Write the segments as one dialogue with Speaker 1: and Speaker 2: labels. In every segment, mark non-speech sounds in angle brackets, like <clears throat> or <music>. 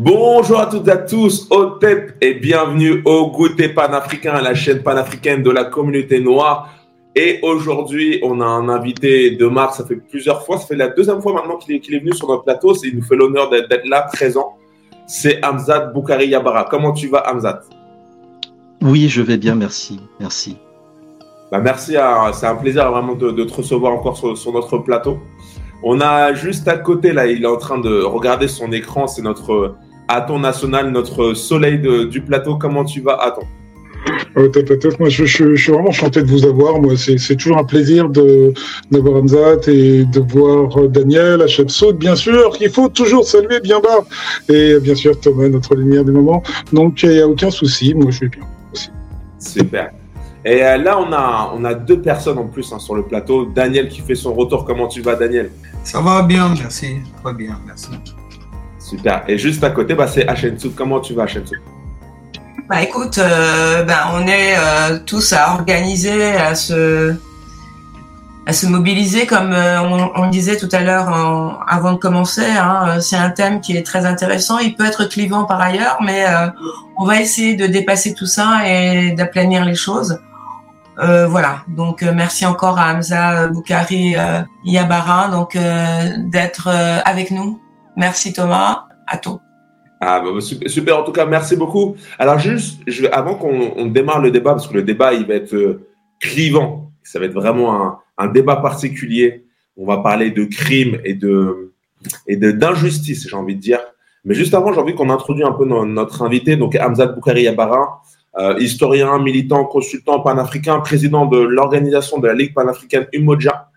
Speaker 1: Bonjour à toutes et à tous, au TEP et bienvenue au Goûter panafricain, la chaîne panafricaine de la communauté noire. Et aujourd'hui, on a un invité de Marc, ça fait plusieurs fois, ça fait la deuxième fois maintenant qu'il est, venu sur notre plateau, il nous fait l'honneur d'être là, présent. C'est Hamzat Boukari Yabara. Comment tu vas, Hamzat?
Speaker 2: Oui, je vais bien, merci. Merci.
Speaker 1: Bah merci, c'est un plaisir vraiment de, te recevoir encore sur, notre plateau. On a juste à côté, là, il est en train de regarder son écran, c'est notre Aton National, notre soleil du plateau. Comment tu vas, Aton
Speaker 3: euh, Moi, je, suis vraiment enchanté de vous avoir. Moi, c'est toujours un plaisir de d'avoir Hamzat et de voir Daniel, Hachem Saut, bien sûr, qu'il faut toujours saluer bien bas. Et bien sûr, Thomas, notre lumière du moment. Donc, il n'y a aucun souci. Moi, je vais bien aussi.
Speaker 1: Super. Et euh, là, on a, on a deux personnes en plus hein, sur le plateau. Daniel qui fait son retour. Comment tu vas, Daniel?
Speaker 4: Ça va bien, merci. Très bien, merci.
Speaker 1: Super. Et juste à côté, bah, c'est Hachensu. Comment tu vas, Hachensu
Speaker 5: bah écoute, euh, bah, on est euh, tous à organiser, à se, à se mobiliser comme on, on, disait tout à l'heure avant de commencer. Hein, c'est un thème qui est très intéressant. Il peut être clivant par ailleurs, mais on va essayer de dépasser tout ça et d'aplanir les choses. Euh, voilà. Donc euh, merci encore à Hamza Boukari euh, Yabara donc d'être avec nous. Merci Thomas. À toi.
Speaker 1: Ah, bah, super, en tout cas, merci beaucoup. Alors juste, avant qu'on démarre le débat, parce que le débat, il va être clivant, ça va être vraiment un, débat particulier. On va parler de crimes et de et d'injustice, j'ai envie de dire. Mais juste avant, j'ai envie qu'on introduise un peu notre invité, donc Hamza Boukari Yabara. Euh, historien, militant, consultant panafricain, président de l'organisation de la Ligue panafricaine Umoja,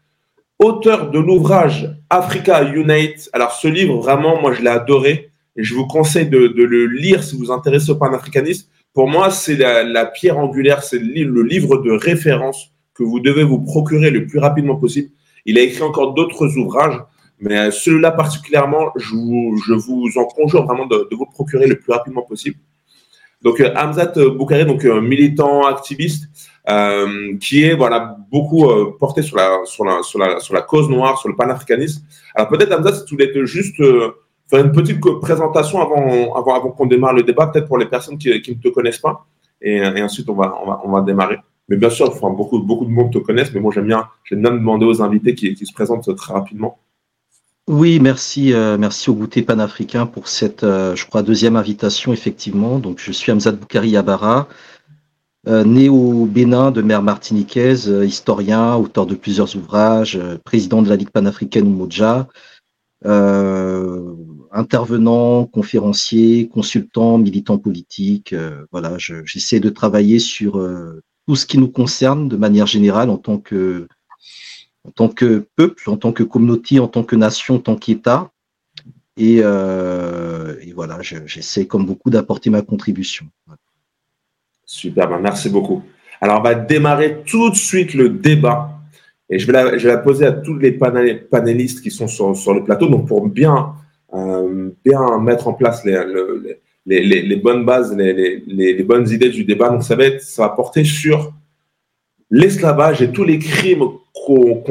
Speaker 1: auteur de l'ouvrage Africa Unite. Alors ce livre, vraiment, moi je l'ai adoré je vous conseille de, le lire si vous vous intéressez au panafricanisme. Pour moi, c'est la, pierre angulaire, c'est le livre de référence que vous devez vous procurer le plus rapidement possible. Il a écrit encore d'autres ouvrages, mais celui-là particulièrement, je vous, en conjure vraiment de, vous procurer le plus rapidement possible. Donc euh, Hamzat Boukari, donc un militant activiste euh, qui est voilà beaucoup euh, porté sur la, sur la sur la cause noire, sur le panafricanisme. Alors peut-être Hamzat, si tu voulais juste faire une petite présentation avant avant, avant qu'on démarre le débat, peut-être pour les personnes qui, qui ne te connaissent pas, et, ensuite on va on va on va démarrer. Mais bien sûr, beaucoup beaucoup de monde te connaissent, mais moi j'aime bien j'aime bien demander aux invités qui, se présentent très rapidement.
Speaker 2: Oui, merci, euh, merci au goûter panafricain pour cette, euh, je crois, deuxième invitation, effectivement. Donc, je suis Hamzat Boukari Yabara, euh, né au Bénin de mère martiniquaise, historien, auteur de plusieurs ouvrages, président de la Ligue panafricaine Umoja, intervenant, conférencier, consultant, militant politique. voilà, j'essaie de travailler sur tout ce qui nous concerne de manière générale en tant que peuple, en tant que communauté, en tant que nation, en tant qu'État. Et, euh, voilà, j'essaie comme beaucoup d'apporter ma contribution.
Speaker 1: Super, ben, merci beaucoup. Alors, on va démarrer tout de suite le débat. Et je vais la, poser à tous les panélistes qui sont sur, le plateau. Donc, pour bien, euh, bien mettre en place les, les, bonnes bases, les, bonnes idées du débat, donc ça va, être, ça va porter sur l'esclavage et tous les crimes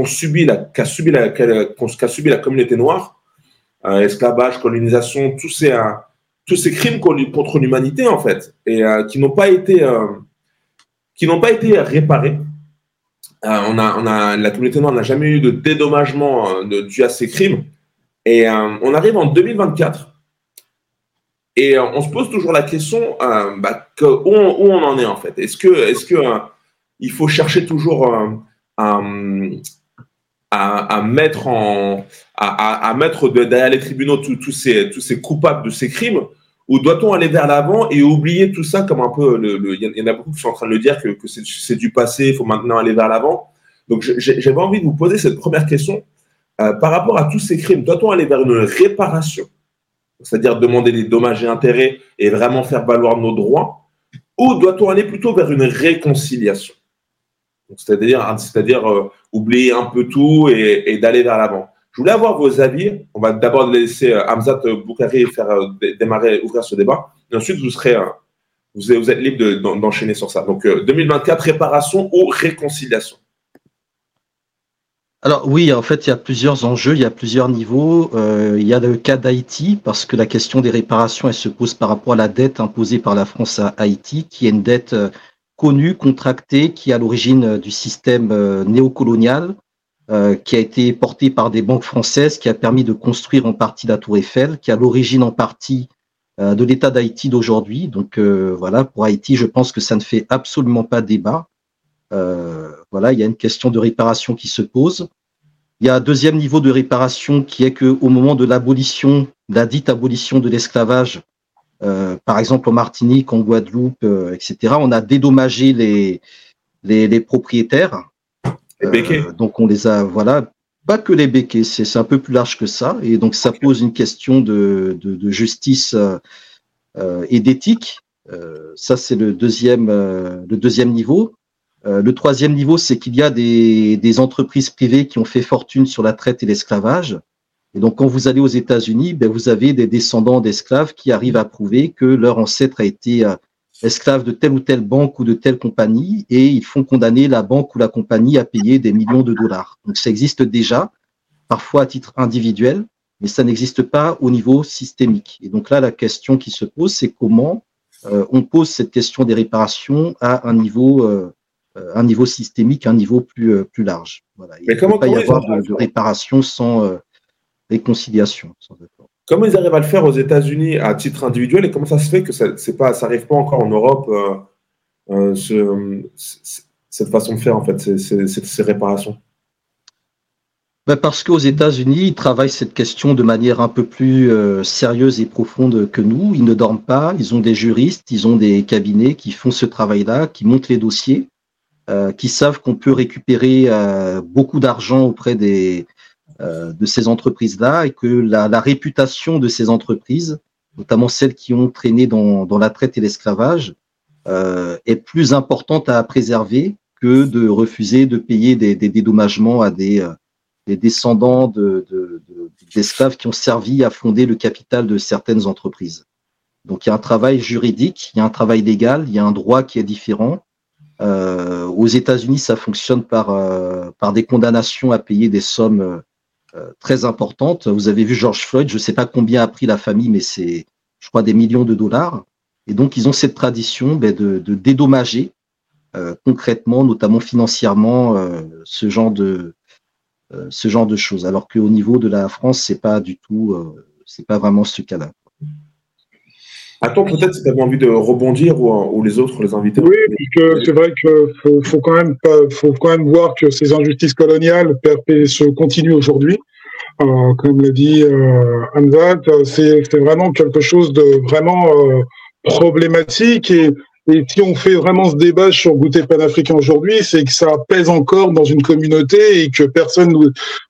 Speaker 1: subi la, qu'a subi la, qu'a subi la communauté noire, euh, esclavage, colonisation, tous ces, tous ces crimes contre l'humanité en fait, et euh, qui n'ont pas été, qui n'ont pas été réparés. on a, on a, la communauté noire n'a jamais eu de dédommagement de, dû à ces crimes. Et on arrive en 2024 et on se pose toujours la question bah, que, où, on, en est en fait. Est-ce que, est-ce il faut chercher toujours à, à, mettre en à, mettre derrière les tribunaux tous ces tous ces coupables de ces crimes ou doit-on aller vers l'avant et oublier tout ça comme un peu le, il y en a beaucoup qui sont en train de le dire que, c'est du passé il faut maintenant aller vers l'avant. Donc j'avais envie de vous poser cette première question euh, par rapport à tous ces crimes. Doit-on aller vers une réparation? C'est-à-dire demander des dommages et intérêts et vraiment faire valoir nos droits? Ou doit-on aller plutôt vers une réconciliation? C'est-à-dire, c'est-à-dire euh, oublier un peu tout et, d'aller vers l'avant. Je voulais avoir vos avis. On va d'abord laisser euh, Hamzat Boukari faire euh, démarrer, ouvrir ce débat. Et ensuite, vous serez, vous, êtes, libre d'enchaîner sur ça. Donc, 2024, réparation ou réconciliation?
Speaker 2: Alors oui, en fait, il y a plusieurs enjeux, il y a plusieurs niveaux. Euh, il y a le cas d'Haïti, parce que la question des réparations, elle se pose par rapport à la dette imposée par la France à Haïti, qui est une dette euh, connue, contractée, qui est à l'origine euh, du système néocolonial, qui a été porté par des banques françaises, qui a permis de construire en partie la Tour Eiffel, qui a l'origine en partie de l'État d'Haïti d'aujourd'hui. Donc voilà, pour Haïti, je pense que ça ne fait absolument pas débat. Euh, voilà, il y a une question de réparation qui se pose. Il y a un deuxième niveau de réparation qui est que au moment de l'abolition, la dite abolition de l'esclavage, euh, par exemple en Martinique, en Guadeloupe, euh, etc., on a dédommagé les, les, propriétaires.
Speaker 1: Les
Speaker 2: donc on les a, voilà, pas que les béquets, c'est un peu plus large que ça. Et donc ça pose une question de, de, justice et d'éthique. ça, c'est le deuxième, le deuxième niveau. Euh, le troisième niveau, c'est qu'il y a des, entreprises privées qui ont fait fortune sur la traite et l'esclavage. Et donc, quand vous allez aux États-Unis, ben, vous avez des descendants d'esclaves qui arrivent à prouver que leur ancêtre a été euh, esclave de telle ou telle banque ou de telle compagnie, et ils font condamner la banque ou la compagnie à payer des millions de dollars. Donc, ça existe déjà, parfois à titre individuel, mais ça n'existe pas au niveau systémique. Et donc là, la question qui se pose, c'est comment euh, on pose cette question des réparations à un niveau euh, un niveau systémique, un niveau plus, euh, plus large. Voilà. Il ne peut pas y avoir de, réparation sans euh, réconciliation.
Speaker 1: Comment ils arrivent à le faire aux États-Unis à titre individuel et comment ça se fait que ça n'arrive pas, encore en Europe, cette façon de faire, en fait, ces, réparations?
Speaker 2: Ben Parce qu'aux États-Unis, ils travaillent cette question de manière un peu plus sérieuse et profonde que nous. Ils ne dorment pas, ils ont des juristes, ils ont des cabinets qui font ce travail-là, qui montent les dossiers. Euh, qui savent qu'on peut récupérer euh, beaucoup d'argent auprès des, euh, de ces entreprises-là et que la, la, réputation de ces entreprises, notamment celles qui ont traîné dans, dans la traite et l'esclavage, est plus importante à préserver que de refuser de payer des, des dédommagements à des, des descendants d'esclaves de, de, qui ont servi à fonder le capital de certaines entreprises. Donc il y a un travail juridique, il y a un travail légal, il y a un droit qui est différent. Euh, aux États-Unis, ça fonctionne par, euh, par des condamnations à payer des sommes euh, très importantes. Vous avez vu George Floyd, je ne sais pas combien a pris la famille, mais c'est, je crois, des millions de dollars. Et donc, ils ont cette tradition ben, de, de, dédommager concrètement, notamment financièrement, ce genre de ce genre de choses. Alors qu'au niveau de la France, c'est pas du tout, c'est pas vraiment ce cas-là.
Speaker 1: Attends, peut-être si tu avais envie de rebondir ou, les autres, les invités.
Speaker 3: Oui, parce c'est vrai qu'il faut, quand même faut quand même voir que ces injustices coloniales se continuent aujourd'hui. Euh, comme l'a dit euh, c'est vraiment quelque chose de vraiment euh, problématique et, et si on fait vraiment ce débat sur goûter panafricain aujourd'hui, c'est que ça pèse encore dans une communauté et que personne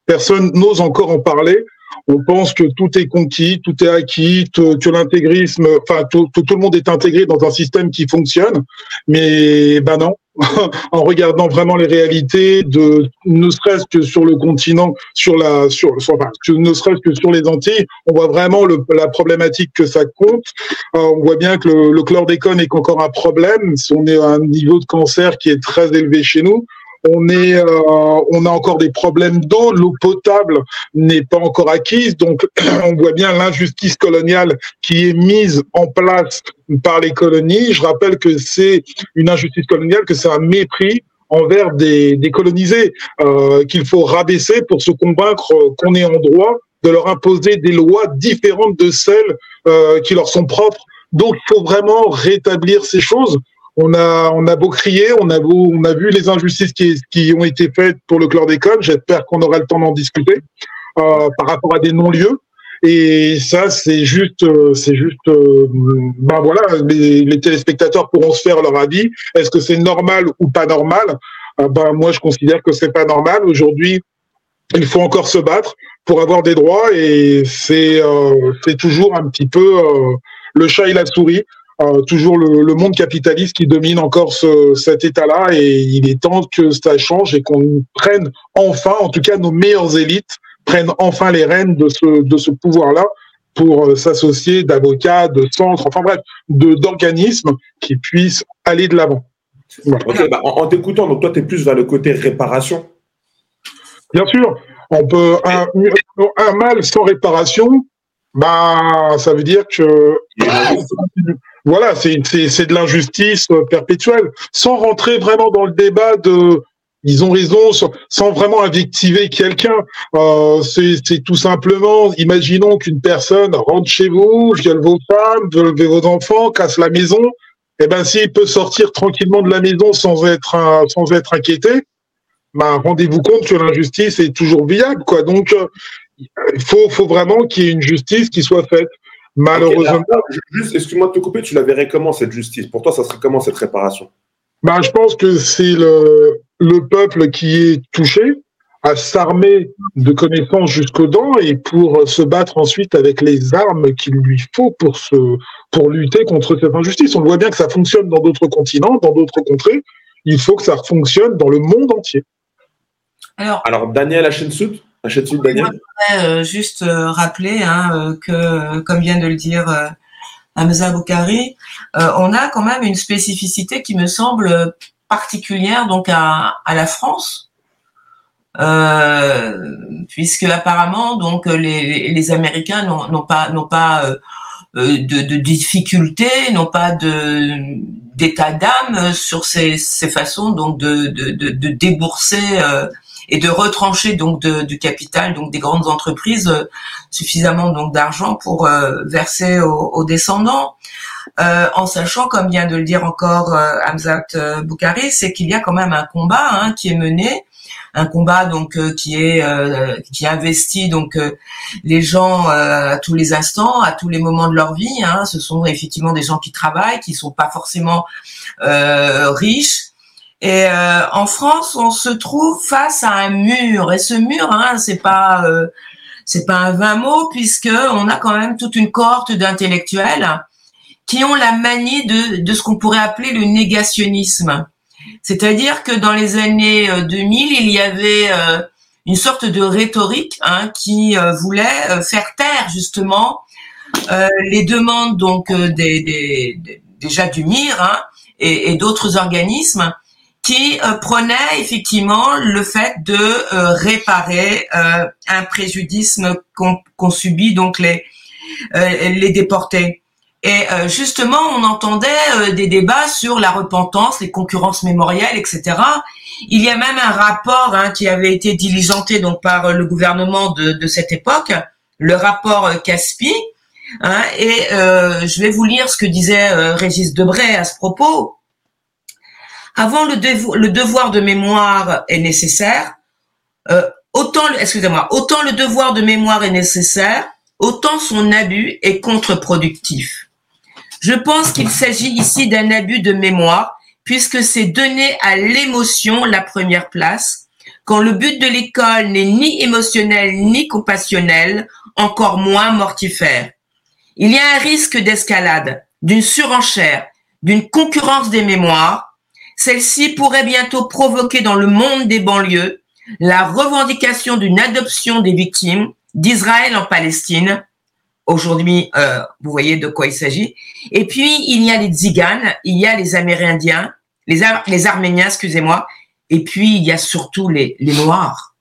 Speaker 3: personne n'ose encore en parler on pense que tout est conquis, tout est acquis, que l'intégrisme, enfin tout, le monde est intégré dans un système qui fonctionne, mais ben non. <laughs> en regardant vraiment les réalités de ne serait-ce que sur le continent, sur la, sur, enfin, ne serait-ce que sur les Antilles, on voit vraiment la problématique que ça compte. Euh, on voit bien que le, le chlordécone est encore un problème. On est à un niveau de cancer qui est très élevé chez nous on est, euh, on a encore des problèmes d'eau, l'eau potable n'est pas encore acquise, donc <clears throat> on voit bien l'injustice coloniale qui est mise en place par les colonies. Je rappelle que c'est une injustice coloniale, que c'est un mépris envers des, des colonisés euh, qu'il faut rabaisser pour se convaincre qu'on est en droit de leur imposer des lois différentes de celles euh, qui leur sont propres. Donc, il faut vraiment rétablir ces choses on a, on a beau crier, on a, on a vu les injustices qui, qui ont été faites pour le chlordécone. J'espère qu'on aura le temps d'en discuter euh, par rapport à des non-lieux. Et ça, c'est juste, euh, c'est juste, euh, ben voilà, les, téléspectateurs pourront se faire leur avis. Est-ce que c'est normal ou pas normal? Ben moi, je considère que c'est pas normal. Aujourd'hui, il faut encore se battre pour avoir des droits, et c'est, c'est toujours un petit peu le chat et la souris. Euh, toujours le, monde capitaliste qui domine encore cet état-là et il est temps que ça change et qu'on prenne enfin, en tout cas nos meilleures élites prennent enfin les rênes de ce, de ce pouvoir-là pour euh, s'associer d'avocats, de centres, enfin bref, d'organismes qui puissent aller de l'avant.
Speaker 1: Bah, en, t'écoutant, donc toi, tu es plus vers le côté réparation
Speaker 3: Bien sûr, on peut un, un mal sans réparation, bah ça veut dire que <coughs> voilà, c'est de l'injustice perpétuelle, sans rentrer vraiment dans le débat de ils ont raison sans, vraiment invectiver quelqu'un. Euh, c'est tout simplement, imaginons qu'une personne rentre chez vous, viole vos femmes, viole vos enfants, casse la maison. Eh ben, s'il peut sortir tranquillement de la maison sans être sans être inquiété, ben, rendez-vous compte que l'injustice est toujours viable, quoi. Donc, euh, il faut, faut vraiment qu'il y ait une justice qui soit faite. Malheureusement.
Speaker 1: juste, excuse-moi de te couper, tu la verrais comment cette justice? Pour toi, ça serait comment cette réparation?
Speaker 3: Ben, je pense que c'est le, le peuple qui est touché à s'armer de connaissances jusqu'aux dents et pour se battre ensuite avec les armes qu'il lui faut pour se pour lutter contre cette injustice. On voit bien que ça fonctionne dans d'autres continents, dans d'autres contrées. Il faut que ça fonctionne dans le monde entier.
Speaker 1: Alors, Alors Daniel
Speaker 5: Je voudrais euh, juste euh, rappeler hein, euh, que, comme vient de le dire Hamza Boukari, on a quand même une spécificité qui me semble particulière donc à, à la France, euh, puisque apparemment donc les, les Américains n'ont pas n'ont pas euh, de, de difficultés, n'ont pas de d'état d'âme sur ces, ces façons donc de, de, de débourser euh, et de retrancher donc de, du capital donc des grandes entreprises suffisamment donc d'argent pour verser aux, aux descendants. Euh, en sachant, comme vient de le dire encore euh, Hamzat euh, Boukari, c'est qu'il y a quand même un combat hein, qui est mené, un combat donc qui est qui investit donc les gens à tous les instants, à tous les moments de leur vie. Hein. Ce sont effectivement des gens qui travaillent, qui sont pas forcément riches. Et en France, on se trouve face à un mur, et ce mur, hein, c'est pas c'est pas un vain mot puisque on a quand même toute une cohorte d'intellectuels qui ont la manie de, de ce qu'on pourrait appeler le négationnisme. C'est-à-dire que dans les années 2000, euh, il y avait euh, une sorte de rhétorique hein, qui euh, voulait faire taire justement les demandes donc des, des, déjà du MIR hein, et, et d'autres organismes qui prenaient effectivement le fait de réparer un préjudice qu'ont subi donc les les déportés. Et euh, justement, on entendait euh, des débats sur la repentance, les concurrences mémorielles, etc. Il y a même un rapport hein, qui avait été diligenté donc par euh, le gouvernement de, de cette époque, le rapport Caspi. Hein, et je vais vous lire ce que disait Régis Debray à ce propos. Avant le, devoir de mémoire est nécessaire, autant, excusez-moi, autant le devoir de mémoire est nécessaire, autant son abus est contre-productif. Je pense qu'il s'agit ici d'un abus de mémoire, puisque c'est donner à l'émotion la première place, quand le but de l'école n'est ni émotionnel ni compassionnel, encore moins mortifère. Il y a un risque d'escalade, d'une surenchère, d'une concurrence des mémoires. Celle-ci pourrait bientôt provoquer dans le monde des banlieues la revendication d'une adoption des victimes d'Israël en Palestine, Aujourd'hui, euh, vous voyez de quoi il s'agit. Et puis, il y a les Tziganes, il y a les Amérindiens, les, Arméniens, excusez-moi, et puis il y a surtout les, les Noirs.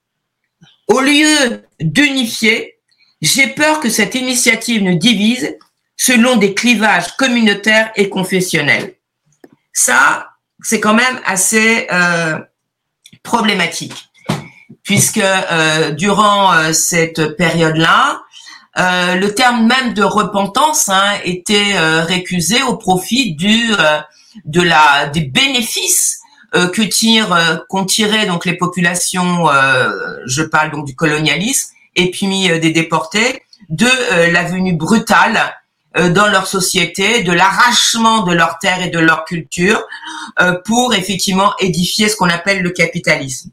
Speaker 5: Au lieu d'unifier, j'ai peur que cette initiative ne divise selon des clivages communautaires et confessionnels. Ça, c'est quand même assez euh, problématique, puisque euh, durant euh, cette période-là, le terme même de repentance hein, était récusé au profit du de la des bénéfices que tirent qu'ont tiré donc les populations je parle donc du colonialisme et puis des déportés de la venue brutale dans leur société, de l'arrachement de leurs terres et de leur culture pour effectivement édifier ce qu'on appelle le capitalisme.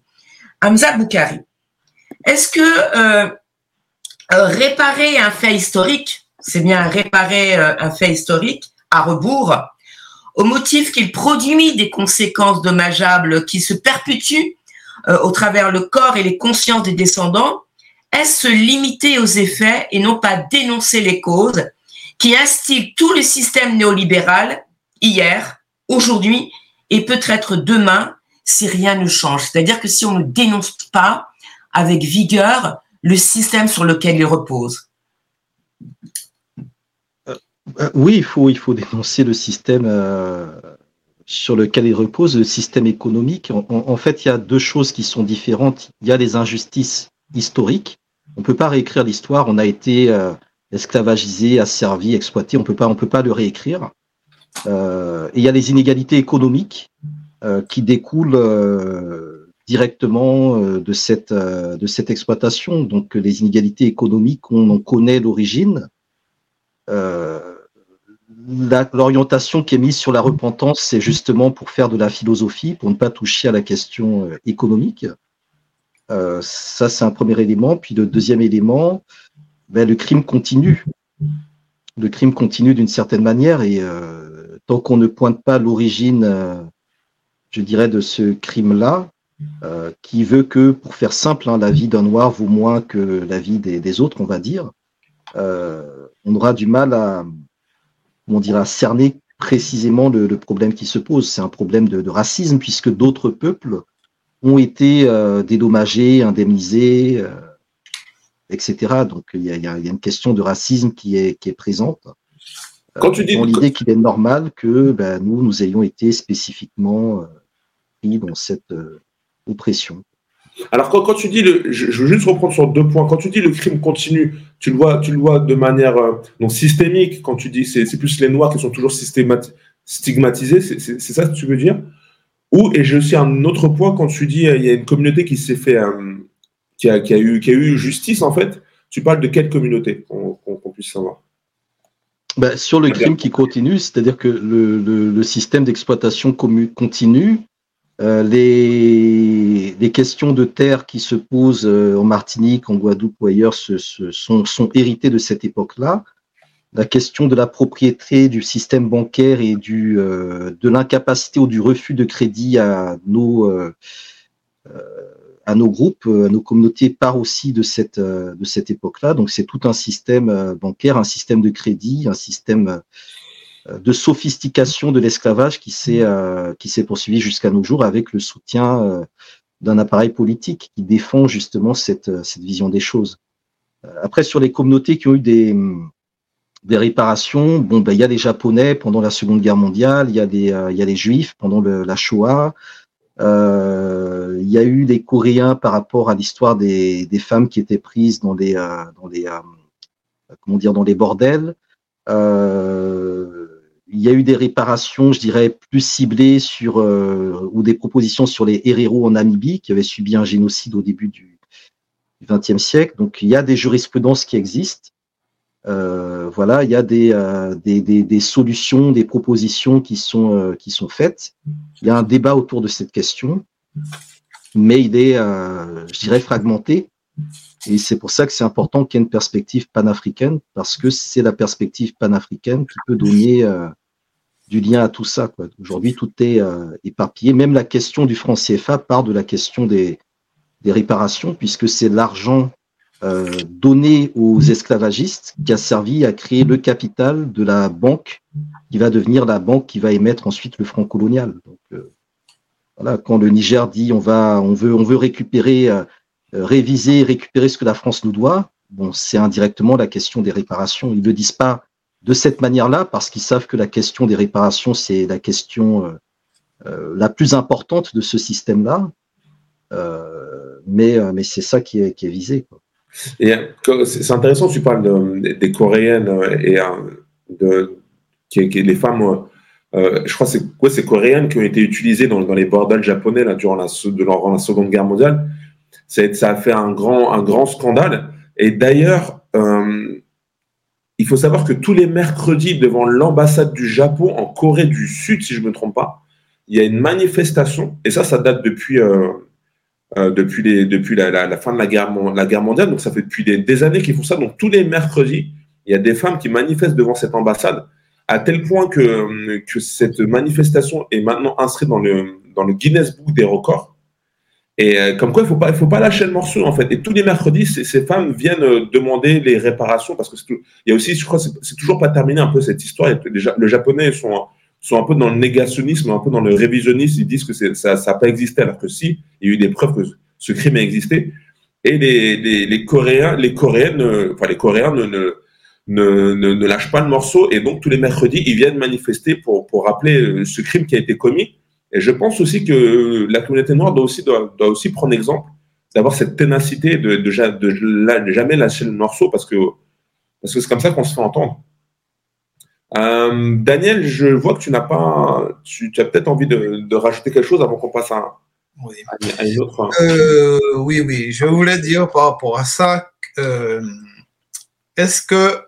Speaker 5: Hamza Boukari, est-ce que euh, réparer un fait historique, c'est bien réparer euh, un fait historique à rebours, au motif qu'il produit des conséquences dommageables qui se perpétuent euh, au travers le corps et les consciences des descendants, est-ce se limiter aux effets et non pas dénoncer les causes qui instillent tout le système néolibéral hier, aujourd'hui et peut-être demain si rien ne change. C'est-à-dire que si on ne dénonce pas, avec vigueur le système sur lequel il repose.
Speaker 2: oui, il faut, il faut dénoncer le système sur lequel il repose, le système économique. En, fait, il y a deux choses qui sont différentes. Il y a les injustices historiques. On ne peut pas réécrire l'histoire. On a été euh, esclavagisé, asservi, exploité. On peut pas, on peut pas le réécrire. Euh, et il y a les inégalités économiques euh, qui découlent euh, directement de cette de cette exploitation. Donc les inégalités économiques, on en connaît l'origine. L'orientation qui est mise sur la repentance, c'est justement pour faire de la philosophie, pour ne pas toucher à la question économique. Ça, c'est un premier élément. Puis le deuxième élément, ben, le crime continue. Le crime continue d'une certaine manière et euh, tant qu'on ne pointe pas l'origine, je dirais, de ce crime-là, qui veut que, pour faire simple, hein, la vie d'un noir vaut moins que la vie des, autres, on va dire, on aura du mal à, on dira, cerner précisément le, problème qui se pose. C'est un problème de, racisme puisque d'autres peuples ont été euh, dédommagés, indemnisés, euh, etc. Donc il y, a, une question de racisme qui est, qui est présente.
Speaker 1: Quand tu dis
Speaker 2: l'idée qu'il est normal que ben, nous, nous ayons été spécifiquement euh, pris dans cette oppression.
Speaker 1: Alors, quand, tu dis, le, je, veux juste reprendre sur deux points. Quand tu dis le crime continue, tu le vois, tu le vois de manière euh, non systémique. Quand tu dis c'est, c'est plus les Noirs qui sont toujours stigmatisés, c'est, ça que tu veux dire? Ou, et j'ai aussi un autre point, quand tu dis il y a une communauté qui s'est fait, euh, qui, a, qui, a eu, qui a eu justice, en fait, tu parles de quelle communauté qu'on, puisse savoir?
Speaker 2: Ben, sur le crime qui continue, c'est-à-dire que le, le, le système d'exploitation continue, euh, les, les, questions de terre qui se posent euh, en Martinique, en Guadeloupe ou ailleurs se, sont, sont, héritées de cette époque-là. La question de la propriété du système bancaire et du, euh, de l'incapacité ou du refus de crédit à nos, à nos groupes, à nos communautés part aussi de cette, de cette époque-là. Donc c'est tout un système bancaire, un système de crédit, un système de sophistication de l'esclavage qui s'est euh, qui s'est poursuivi jusqu'à nos jours avec le soutien euh, d'un appareil politique qui défend justement cette, euh, cette vision des choses. Après, sur les communautés qui ont eu des, des réparations, bon, ben, il y a les Japonais pendant la Seconde Guerre mondiale, il y a des, il y a les Juifs pendant le, la Shoah, euh, il y a eu des Coréens par rapport à l'histoire des, des femmes qui étaient prises dans les, dans les, comment dire, dans les bordels. Euh, il y a eu des réparations, je dirais, plus ciblées sur euh, ou des propositions sur les Herero en Namibie qui avaient subi un génocide au début du XXe siècle. Donc il y a des jurisprudences qui existent. Euh, voilà, il y a des, euh, des, solutions, des propositions qui sont, euh, qui sont faites. Il y a un débat autour de cette question, mais il est, je dirais, fragmenté. Et c'est pour ça que c'est important qu'il y ait une perspective panafricaine, parce que c'est la perspective panafricaine qui peut donner du lien à tout ça. Aujourd'hui, tout est éparpillé. Même la question du franc CFA part de la question des, des réparations, puisque c'est l'argent euh, donné aux esclavagistes qui a servi à créer le capital de la banque qui va devenir la banque qui va émettre ensuite le franc colonial. Donc, euh, voilà, quand le Niger dit on va, on veut, on veut récupérer euh, réviser, récupérer ce que la France nous doit, bon, c'est indirectement la question des réparations. Ils ne le disent pas de cette manière-là parce qu'ils savent que la question des réparations, c'est la question euh, euh la plus importante de ce système-là. Mais mais c'est ça qui est, qui est visé. Quoi.
Speaker 1: Et c'est intéressant, tu parles de, des Coréennes et de qui, les femmes. Euh, je crois que c'est quoi ces Coréennes qui ont été utilisées dans, les bordels japonais là, durant, la, durant la Seconde Guerre mondiale ça a fait un grand, un grand scandale. Et d'ailleurs, euh, il faut savoir que tous les mercredis, devant l'ambassade du Japon en Corée du Sud, si je ne me trompe pas, il y a une manifestation, et ça, ça date depuis, euh, euh, depuis, la, fin de la guerre, mondiale, donc ça fait depuis des, années qu'ils font ça. Donc tous les mercredis, il y a des femmes qui manifestent devant cette ambassade, à tel point que, cette manifestation est maintenant inscrite dans le, Guinness Book des records. Et euh, comme quoi, il faut pas, faut pas lâcher le morceau en fait. Et tous les mercredis, ces, femmes viennent euh, demander les réparations parce que il y a aussi, c'est toujours pas terminé un peu cette histoire. Les, les Japonais sont sont un peu dans le négationnisme, un peu dans le révisionnisme. Ils disent que ça n'a pas existé alors que si, il y a eu des preuves que ce crime a existé. et les, Coréens, les Coréennes, enfin les Coréens ne, lâchent pas le morceau et donc tous les mercredis ils viennent manifester pour rappeler ce crime qui a été commis. Et je pense aussi que la communauté noire doit aussi doit aussi prendre exemple d'avoir cette ténacité de, de, de, jamais lâcher le morceau parce que parce que c'est comme ça qu'on se fait entendre. Euh, Daniel, je vois que tu n'as pas, tu, as peut-être envie de, de, rajouter quelque chose avant qu'on passe à,
Speaker 4: oui. à, une autre. Euh, oui, oui, je voulais dire par rapport à ça, euh, est-ce que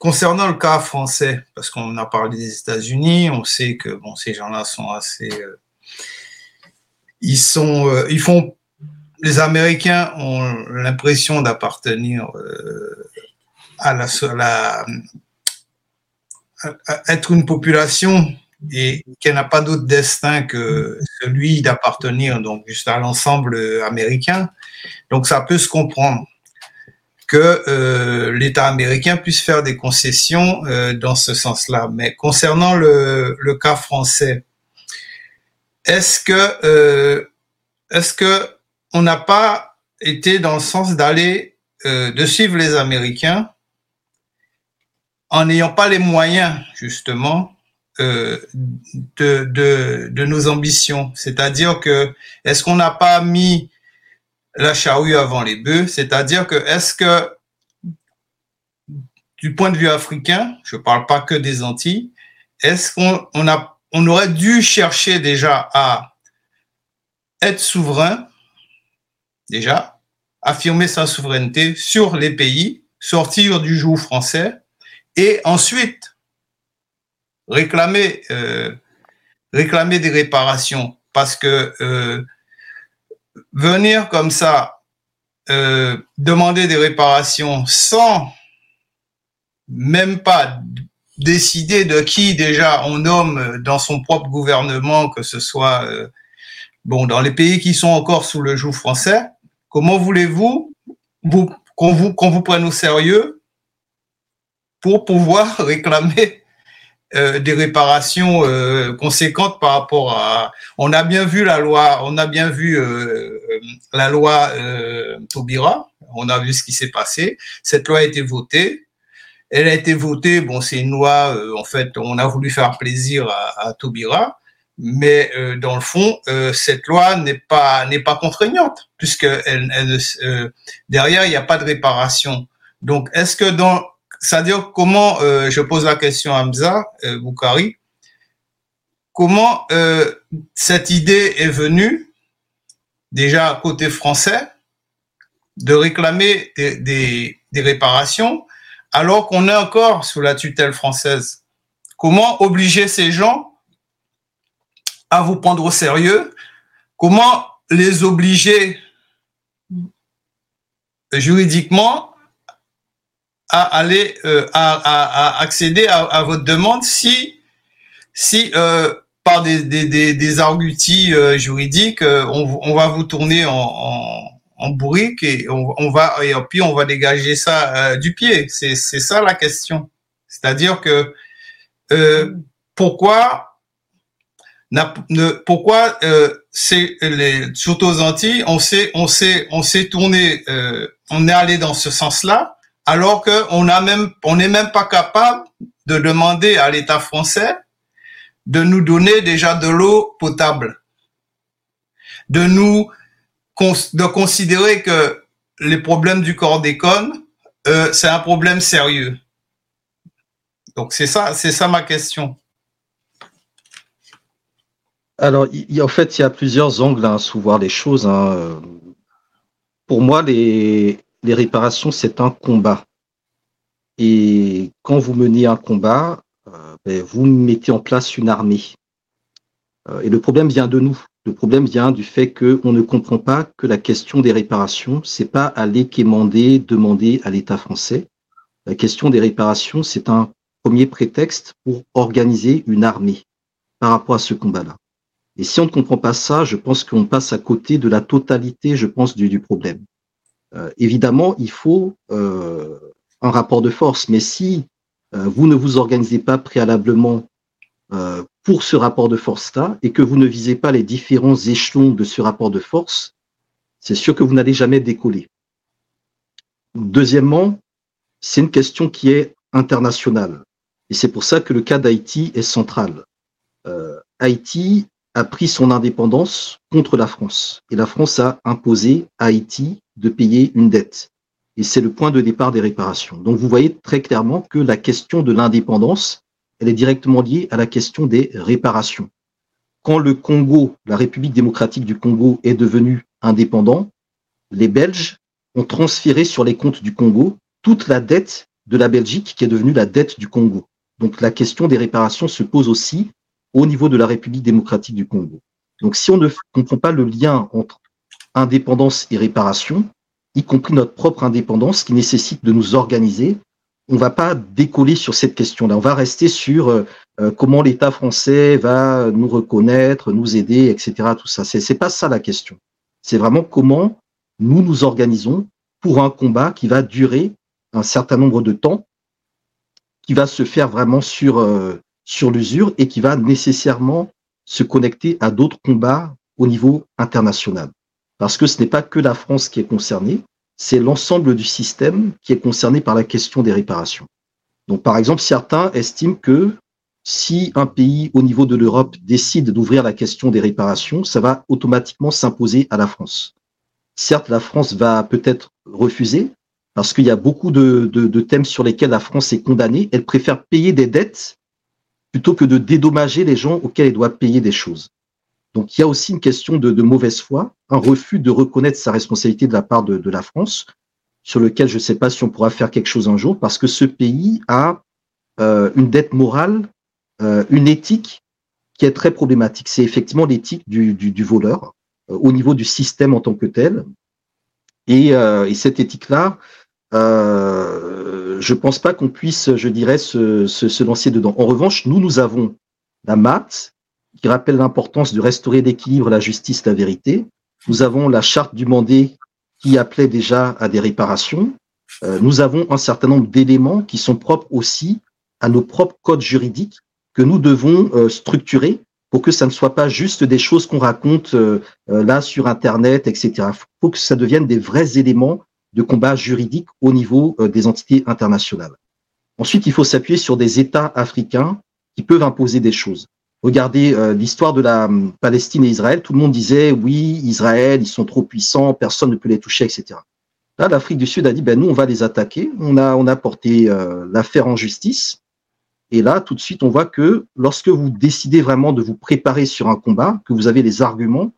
Speaker 4: concernant le cas français, parce qu'on a parlé des États-Unis, on sait que bon, ces gens-là sont assez, ils sont, ils font, les Américains ont l'impression d'appartenir à la, être une population et qui n'a pas d'autre destin que celui d'appartenir donc juste à l'ensemble américain. Donc ça peut se comprendre que euh, l'État américain puisse faire des concessions euh, dans ce sens-là. Mais concernant le, le cas français, est-ce que euh, est-ce que on n'a pas été dans le sens d'aller de suivre les Américains en n'ayant pas les moyens justement euh, de, de, nos ambitions. C'est-à-dire que est-ce qu'on n'a pas mis la charrue avant les bœufs? C'est-à-dire que est-ce que du point de vue africain, je ne parle pas que des Antilles, est-ce qu'on on a, on aurait dû chercher déjà à être souverain, déjà, affirmer sa souveraineté sur les pays, sortir du joug français, et ensuite réclamer, euh, réclamer des réparations. Parce que euh, venir comme ça, euh, demander des réparations sans même pas décider de qui déjà on nomme dans son propre gouvernement, que ce soit bon dans les pays qui sont encore sous le joug français, comment voulez-vous vous, qu'on vous, qu'on vous prenne au sérieux pour pouvoir <laughs> réclamer euh, des réparations euh, conséquentes par rapport à. On a bien vu la loi, on a bien vu euh, la loi Taubira. On a vu ce qui s'est passé. Cette loi a été votée. Elle a été votée. Bon, c'est une loi. en fait, on a voulu faire plaisir à, à Taubira, mais dans le fond, cette loi n'est pas n'est pas contraignante puisque derrière il n'y a pas de réparation. Donc, est-ce que dans c'est-à-dire comment, euh, je pose la question à Hamza euh, comment euh, cette idée est venue, déjà côté français, de réclamer des réparations alors qu'on est encore sous la tutelle française? Comment obliger ces gens à vous prendre au sérieux? Comment les obliger juridiquement à aller euh, à, à, accéder à, à, votre demande si si euh, par des, des, des, des arguties euh, juridiques euh, on, on, va vous tourner en, en, en bourrique et on, on, va et puis on va dégager ça euh, du pied. C'est c'est ça la question. C'est-à-dire que pourquoi ne, pourquoi c'est les surtout aux Antilles on s'est on s'est on s'est tourné on est allé dans ce sens-là alors qu'on n'est même pas capable de demander à l'État français de nous donner déjà de l'eau potable, de nous considérer que les problèmes du chlordécone, euh, c'est un problème sérieux. Donc c'est ça, c'est ça ma question.
Speaker 2: Alors, en fait, il y a plusieurs angles à sous voir les choses. Hein. Pour moi, les, les réparations, c'est un combat. Et quand vous menez un combat, euh, ben, vous mettez en place une armée. Euh, et le problème vient de nous. Le problème vient du fait qu'on ne comprend pas que la question des réparations, c'est pas aller quémander, demander à l'État français. La question des réparations, c'est un premier prétexte pour organiser une armée par rapport à ce combat-là. Et si on ne comprend pas ça, je pense qu'on passe à côté de la totalité, je pense, du, du problème. Euh, évidemment, il faut euh, un rapport de force, mais si euh, vous ne vous organisez pas préalablement pour ce rapport de force-là et que vous ne visez pas les différents échelons de ce rapport de force, c'est sûr que vous n'allez jamais décoller. Deuxièmement, c'est une question qui est internationale. Et c'est pour ça que le cas d'Haïti est central. Euh, Haïti a pris son indépendance contre la France. Et la France a imposé à Haïti de payer une dette. Et c'est le point de départ des réparations. Donc vous voyez très clairement que la question de l'indépendance, elle est directement liée à la question des réparations. Quand le Congo, la République démocratique du Congo, est devenu indépendant, les Belges ont transféré sur les comptes du Congo toute la dette de la Belgique qui est devenue la dette du Congo. Donc la question des réparations se pose aussi au niveau de la République démocratique du Congo. Donc si on ne comprend pas le lien entre indépendance et réparation, y compris notre propre indépendance qui nécessite de nous organiser, on ne va pas décoller sur cette question-là. On va rester sur euh, euh, comment l'État français va nous reconnaître, nous aider, etc. Tout ça. C'est, pas ça la question. C'est vraiment comment nous nous organisons pour un combat qui va durer un certain nombre de temps, qui va se faire vraiment sur euh, sur l'usure et qui va nécessairement se connecter à d'autres combats au niveau international. Parce que ce n'est pas que la France qui est concernée, c'est l'ensemble du système qui est concerné par la question des réparations. Donc, par exemple, certains estiment que si un pays au niveau de l'Europe décide d'ouvrir la question des réparations, ça va automatiquement s'imposer à la France. Certes, la France va peut-être refuser, parce qu'il y a beaucoup de, de, de, thèmes sur lesquels la France est condamnée. Elle préfère payer des dettes plutôt que de dédommager les gens auxquels elle doit payer des choses. Donc il y a aussi une question de, de mauvaise foi, un refus de reconnaître sa responsabilité de la part de, de la France, sur lequel je ne sais pas si on pourra faire quelque chose un jour, parce que ce pays a euh, une dette morale, euh, une éthique qui est très problématique. C'est effectivement l'éthique du, du, du, voleur euh, au niveau du système en tant que tel. Et, euh, et cette éthique-là, euh, je pense pas qu'on puisse, je dirais, se, lancer dedans. En revanche, nous, nous avons la MAT, qui rappelle l'importance de restaurer l'équilibre, la justice, la vérité. Nous avons la charte du Mandé qui appelait déjà à des réparations. Euh, nous avons un certain nombre d'éléments qui sont propres aussi à nos propres codes juridiques que nous devons euh, structurer pour que ça ne soit pas juste des choses qu'on raconte là sur Internet, etc. Il faut que ça devienne des vrais éléments de combat juridique au niveau euh, des entités internationales. Ensuite, il faut s'appuyer sur des États africains qui peuvent imposer des choses. Regardez euh, l'histoire de la hum, Palestine et Israël. Tout le monde disait oui, Israël, ils sont trop puissants, personne ne peut les toucher, etc. Là, l'Afrique du Sud a dit ben nous, on va les attaquer. On a on a porté euh, l'affaire en justice. Et là, tout de suite, on voit que lorsque vous décidez vraiment de vous préparer sur un combat, que vous avez les arguments,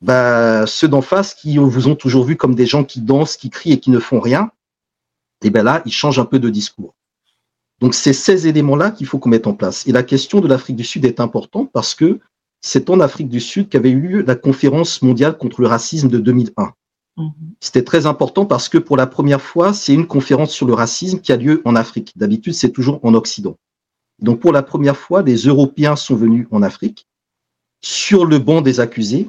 Speaker 2: bah, ceux d'en face qui vous ont toujours vu comme des gens qui dansent, qui crient et qui ne font rien, et ben là, ils changent un peu de discours. Donc, c'est ces éléments-là qu'il faut qu'on mette en place. Et la question de l'Afrique du Sud est importante parce que c'est en Afrique du Sud qu'avait eu lieu la conférence mondiale contre le racisme de 2001. Mmh. C'était très important parce que pour la première fois, c'est une conférence sur le racisme qui a lieu en Afrique. D'habitude, c'est toujours en Occident. Donc, pour la première fois, les Européens sont venus en Afrique sur le banc des accusés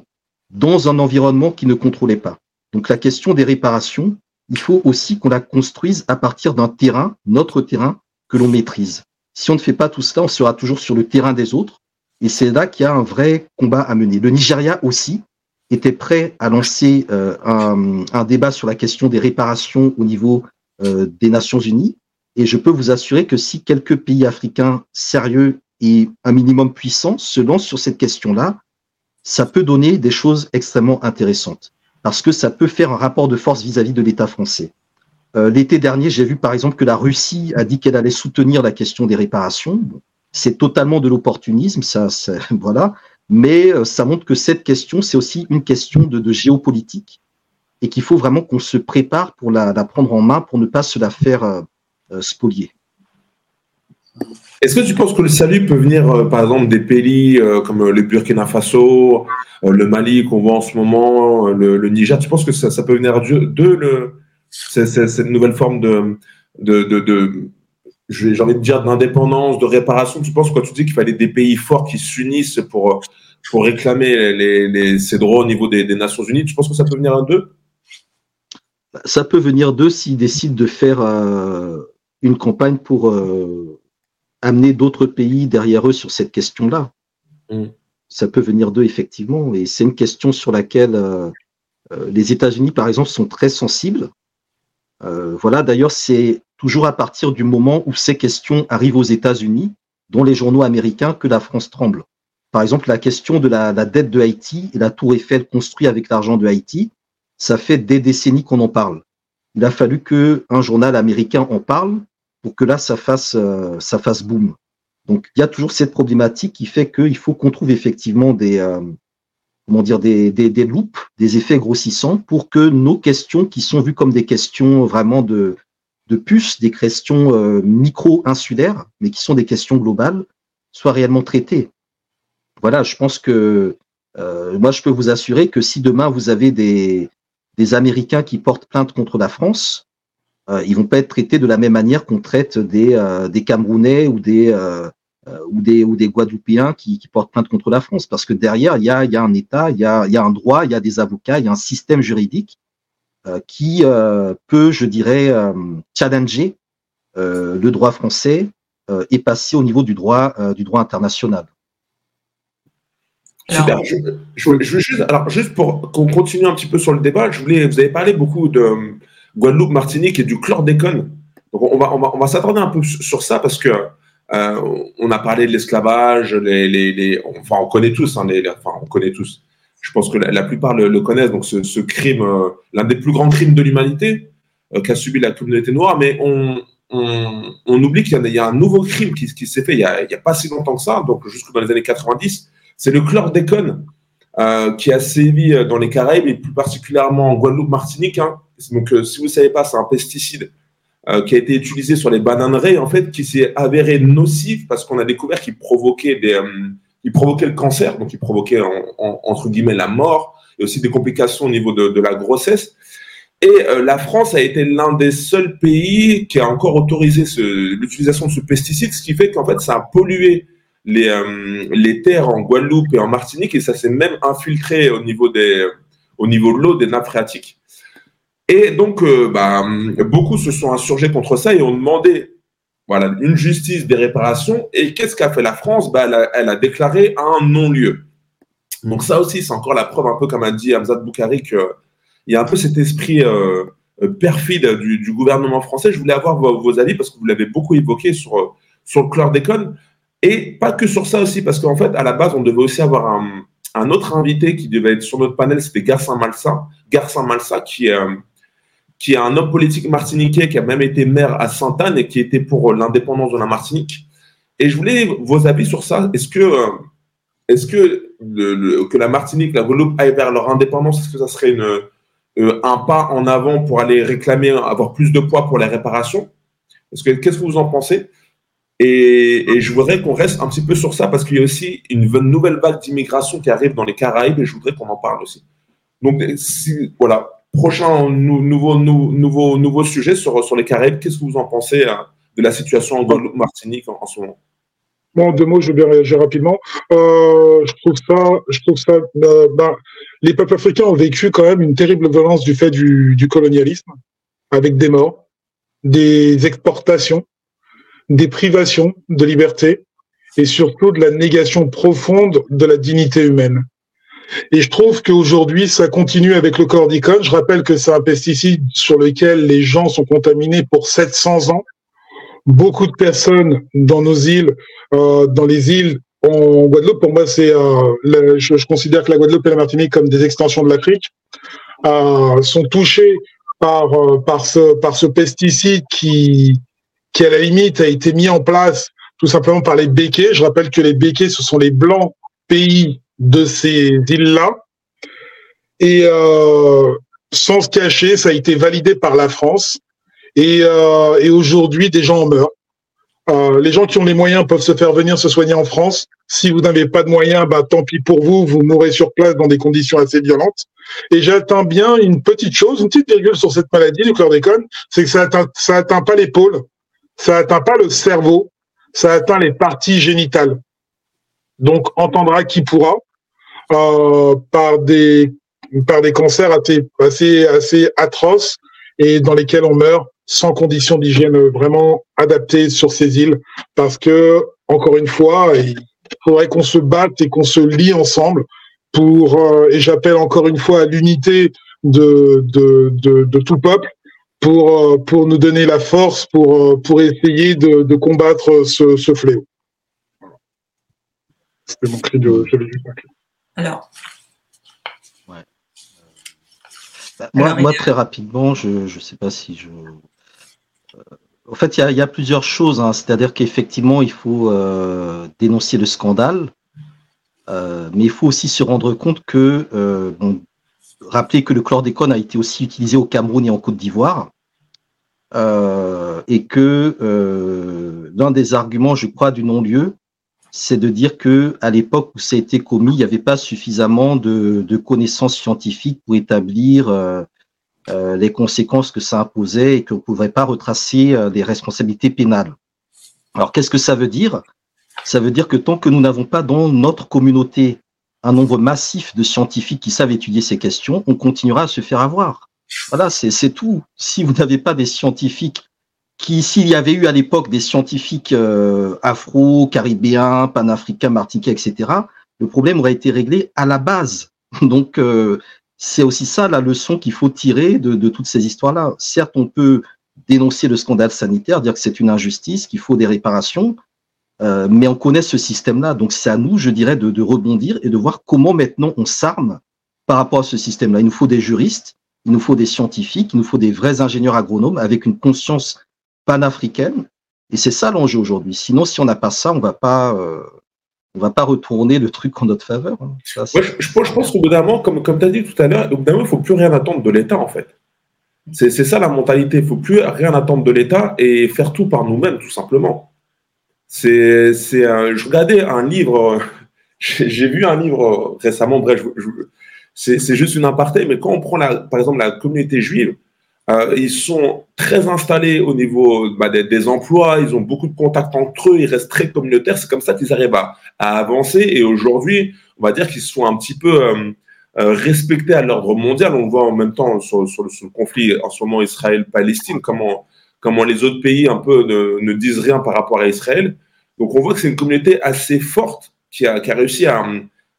Speaker 2: dans un environnement qui ne contrôlait pas. Donc la question des réparations, il faut aussi qu'on la construise à partir d'un terrain, notre terrain, que l'on maîtrise. Si on ne fait pas tout cela, on sera toujours sur le terrain des autres. Et c'est là qu'il y a un vrai combat à mener. Le Nigeria aussi était prêt à lancer euh, un, débat sur la question des réparations au niveau euh, des Nations Unies. Et je peux vous assurer que si quelques pays africains sérieux et un minimum puissants se lancent sur cette question-là, ça peut donner des choses extrêmement intéressantes parce que ça peut faire un rapport de force vis-à-vis -vis de l'État français. Euh, L'été dernier, j'ai vu par exemple que la Russie a dit qu'elle allait soutenir la question des réparations. C'est totalement de l'opportunisme, ça, <laughs> voilà. Mais euh, ça montre que cette question, c'est aussi une question de, géopolitique et qu'il faut vraiment qu'on se prépare pour la, la, prendre en main pour ne pas se la faire euh, euh spolier.
Speaker 1: Est-ce que tu penses que le salut peut venir, euh, par exemple, des pays euh, comme le Burkina Faso, euh, le Mali qu'on voit en ce moment, le, Niger? Tu penses que ça, peut venir de, cette nouvelle forme de, j'ai envie de dire d'indépendance, de réparation? Tu penses quoi? Tu dis qu'il fallait des pays forts qui s'unissent pour, pour réclamer ces droits au niveau des, Nations Unies. Tu penses que ça peut venir d'eux?
Speaker 2: Ça peut venir d'eux s'ils décident de faire euh, une campagne pour euh, amener d'autres pays derrière eux sur cette question-là. Mm. Ça peut venir d'eux, effectivement. Et c'est une question sur laquelle euh, euh, les États-Unis, par exemple, sont très sensibles. voilà, d'ailleurs, c'est toujours à partir du moment où ces questions arrivent aux États-Unis, dont les journaux américains, que la France tremble. Par exemple, la question de la, dette de Haïti et la tour Eiffel construite avec l'argent de Haïti, ça fait des décennies qu'on en parle. Il a fallu que un journal américain en parle pour que là, ça fasse, euh, ça fasse boom. Donc, il y a toujours cette problématique qui fait qu'il faut qu'on trouve effectivement des, euh, comment dire, des, des, des loupes, des effets grossissants pour que nos questions, qui sont vues comme des questions vraiment de, de puces, des questions euh, micro-insulaires, mais qui sont des questions globales, soient réellement traitées. Voilà, je pense que euh, moi, je peux vous assurer que si demain vous avez des, des Américains qui portent plainte contre la France, euh, ils vont pas être traités de la même manière qu'on traite des, euh, des Camerounais ou des, euh, ou des, ou des Guadeloupéens qui, qui, portent plainte contre la France. Parce que derrière, il y a, il y a un État, il y a, il y a un droit, il y a des avocats, il y a un système juridique qui peut, je dirais, challenger le droit français et passer au niveau du droit, du droit international.
Speaker 1: Super. Je, je, juste, alors, juste pour qu'on continue un petit peu sur le débat, je voulais, vous avez parlé beaucoup de euh, Guadeloupe, Martinique et du chlordécone. Donc, on va, on va, on va s'attarder un peu sur ça parce que euh, on a parlé de l'esclavage, les, les, les, enfin, on connaît tous, hein, enfin, on connaît tous. Je pense que la, plupart le, connaissent. Donc, ce, crime, euh, l'un des plus grands crimes de l'humanité euh, qu'a subi la communauté noire, mais on, on, on oublie qu'il y, a un nouveau crime qui, qui s'est fait il y, a, pas si longtemps que ça, donc jusque dans les années 90 c'est le chlordécone qui a sévi dans les Caraïbes et plus particulièrement en Guadeloupe-Martinique. Hein. Donc, euh, si vous ne savez pas, c'est un pesticide euh, qui a été utilisé sur les bananeraies, en fait, qui s'est avéré nocif parce qu'on a découvert qu'il provoquait des, euh, provoquait le cancer, donc il provoquait en, en, entre guillemets la mort et aussi des complications au niveau de, la grossesse. Et la France a été l'un des seuls pays qui a encore autorisé l'utilisation de ce pesticide, ce qui fait qu'en fait, ça a pollué les, les terres en Guadeloupe et en Martinique et ça s'est même infiltré au niveau, des, au niveau de l'eau des nappes phréatiques. Et donc, euh, bah, beaucoup se sont insurgés contre ça et ont demandé voilà, une justice des réparations. Et qu'est-ce qu'a fait la France? Bah, elle, a, déclaré un non-lieu. Donc ça aussi, c'est encore la preuve, un peu comme a dit Hamzat Boukari, qu'il y a un peu cet esprit euh, perfide du, gouvernement français. Je voulais avoir vos, avis parce que vous l'avez beaucoup évoqué sur, sur le chlordécone. Et pas que sur ça aussi, parce qu'en fait, à la base, on devait aussi avoir un, autre invité qui devait être sur notre panel, c'était Garcin Malsa. Garcin Malsa, qui euh, qui est un homme politique martiniquais, qui a même été maire à Sainte-Anne et qui était pour l'indépendance de la Martinique. Et je voulais vos avis sur ça. Est-ce que, euh, est-ce que, que la Martinique, la Guadeloupe aille vers leur indépendance Est-ce que ça serait euh, un pas en avant pour aller réclamer, avoir plus de poids pour les réparations? Est-ce que, Qu'est-ce que vous en pensez? Et, je voudrais qu'on reste un petit peu sur ça parce qu'il y a aussi une nouvelle vague d'immigration qui arrive dans les Caraïbes et je voudrais qu'on en parle aussi. Donc, voilà, prochain nouveau, nouveau, nouveau, sujet sur, sur les Caraïbes. Qu'est-ce que vous en pensez hein, de la situation en Guadeloupe, Martinique en, ce moment?
Speaker 3: Bon, deux mots, je vais réagir rapidement. Euh, je trouve ça, je trouve ça, euh, bah, les peuples africains ont vécu quand même une terrible violence du fait du colonialisme, avec des morts, des exportations, des privations de liberté et surtout de la négation profonde de la dignité humaine. Et je trouve qu'aujourd'hui, ça continue avec le chlordécone. Je rappelle que c'est un pesticide sur lequel les gens sont contaminés pour 700 ans. Beaucoup de personnes dans nos îles, euh, dans les îles en Guadeloupe, pour moi, c'est, euh, je, je, considère que la Guadeloupe et la Martinique comme des extensions de l'Afrique, euh, sont touchées par euh, par ce par ce pesticide qui qui à la limite a été mis en place tout simplement par les béquets. Je rappelle que les béquets, ce sont les blancs pays de ces îles-là. Et euh, sans se cacher, ça a été validé par la France. Et, euh, aujourd'hui, des gens en meurent. Euh, les gens qui ont les moyens peuvent se faire venir se soigner en France. Si vous n'avez pas de moyens, bah, tant pis pour vous, vous mourrez sur place dans des conditions assez violentes. Et j'atteins bien une petite chose, une petite virgule sur cette maladie du chlordécone, c'est que ça atteint, ça atteint pas l'épaule, ça atteint pas le cerveau, ça atteint les parties génitales. Donc, entendra qui pourra euh, par des par des cancers assez assez atroces et dans lesquels on meurt sans conditions d'hygiène vraiment adaptées sur ces îles, parce que encore une fois, il faudrait qu'on se batte et qu'on se lie ensemble pour euh, et j'appelle encore une fois à l'unité de, de, de, de tout peuple pour, pour nous donner la force pour, pour essayer de, de combattre ce, ce fléau. C'était mon cri de.
Speaker 5: Alors.
Speaker 2: Ouais. Bah, moi, moi, très rapidement, je ne sais pas si je. Euh, en fait, il y a, y a, plusieurs choses. Hein. C'est-à-dire qu'effectivement, il faut euh, dénoncer le scandale, euh, mais il faut aussi se rendre compte que, euh, bon, rappeler que le chlordécone a été aussi utilisé au Cameroun et en Côte d'Ivoire, euh, et que l'un des arguments, je crois, du non-lieu, c'est de dire que à l'époque où ça a été commis, il n'y avait pas suffisamment de, connaissances scientifiques pour établir euh, euh, les conséquences que ça imposait et qu'on ne pouvait pas retracer euh, des responsabilités pénales. Alors qu'est-ce que ça veut dire? Ça veut dire que tant que nous n'avons pas dans notre communauté un nombre massif de scientifiques qui savent étudier ces questions, on continuera à se faire avoir. Voilà, c'est tout. Si vous n'avez pas des scientifiques qui, s'il y avait eu à l'époque des scientifiques euh, afro, caribéens, panafricains, martiniquais, etc., le problème aurait été réglé à la base. <laughs> Donc, euh, c'est aussi ça la leçon qu'il faut tirer de, de toutes ces histoires-là. Certes, on peut dénoncer le scandale sanitaire, dire que c'est une injustice, qu'il faut des réparations, euh, mais on connaît ce système-là. Donc, c'est à nous, je dirais, de, de rebondir et de voir comment maintenant on s'arme par rapport à ce système-là. Il nous faut des juristes, il nous faut des scientifiques, il nous faut des vrais ingénieurs agronomes avec une conscience panafricaine. Et c'est ça l'enjeu aujourd'hui. Sinon, si on n'a pas ça, on va pas, euh, on va pas retourner le truc en notre faveur. Hein.
Speaker 1: Je, pense qu'au bout d'un moment, comme, comme tu as dit tout à l'heure, au bout moment, il faut plus rien attendre de l'État, en fait. C'est ça la mentalité. Il faut plus rien attendre de l'État et faire tout par nous-mêmes, tout simplement. C'est, c'est, je regardais un livre, <laughs> j'ai vu un livre récemment, bref, c'est juste une aparté, mais quand on prend la, par exemple la communauté juive, euh, ils sont très installés au niveau bah, des, des, emplois, ils ont beaucoup de contacts entre eux, ils restent très communautaires. C'est comme ça qu'ils arrivent à, à, avancer. Et aujourd'hui, on va dire qu'ils sont un petit peu euh, euh, respectés à l'ordre mondial. On voit en même temps sur, sur, le, sur le, conflit en ce moment Israël-Palestine, comment, comment les autres pays un peu ne, ne, disent rien par rapport à Israël. Donc on voit que c'est une communauté assez forte qui a, qui a réussi à,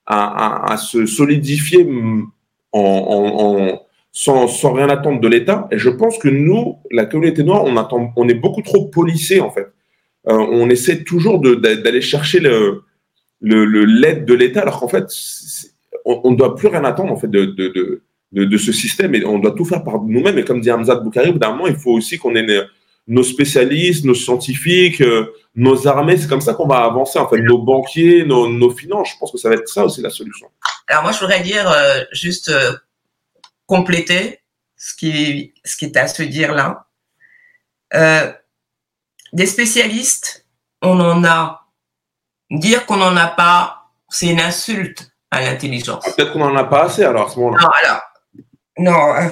Speaker 1: à, à, se solidifier en, en, en sans, rien attendre de l'État. Et je pense que nous, la communauté noire, on, attend, on est beaucoup trop policé en fait. Euh, on essaie toujours d'aller chercher l'aide de l'État, alors qu'en fait, on ne doit plus rien attendre en fait de, ce système et on doit tout faire par nous-mêmes. Et comme dit Hamza Boukari, d'un moment, il faut aussi qu'on ait nos spécialistes, nos scientifiques, euh, nos armées. C'est comme ça qu'on va avancer en fait. Nos banquiers, nos, finances. Je pense que ça va être ça aussi la solution.
Speaker 5: Alors moi, je voudrais dire euh, juste compléter ce qui, ce qui est à se dire là. Euh, des spécialistes, on en a. Dire qu'on n'en a pas, c'est une insulte à l'intelligence.
Speaker 1: Peut-être qu'on n'en a pas assez alors à ce moment-là.
Speaker 5: Non, alors, non. Euh,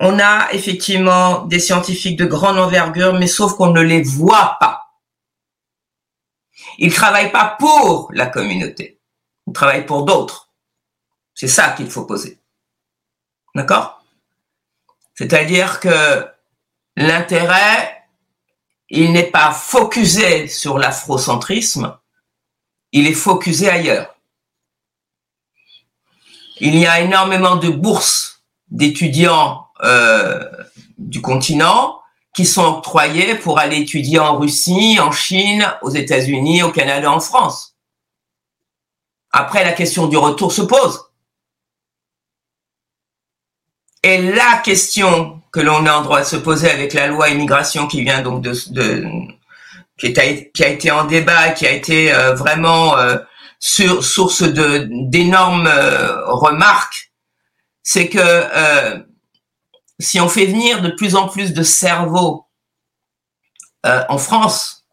Speaker 5: on a effectivement des scientifiques de grande envergure, mais sauf qu'on ne les voit pas. Ils travaillent pas pour la communauté. Ils travaillent pour d'autres. C'est ça qu'il faut poser. D'accord? C'est-à-dire que l'intérêt, il n'est pas focusé sur l'afrocentrisme, il est focusé ailleurs. Il y a énormément de bourses d'étudiants euh, du continent qui sont octroyées pour aller étudier en Russie, en Chine, aux États-Unis, au Canada, en France. Après, la question du retour se pose. Et la question que l'on a en droit de se poser avec la loi immigration qui vient donc de, de qui, est, qui, a été en débat, qui a été euh, vraiment euh, sur, source de d'énormes euh, remarques, c'est que euh, si on fait venir de plus en plus de cerveaux euh, en France,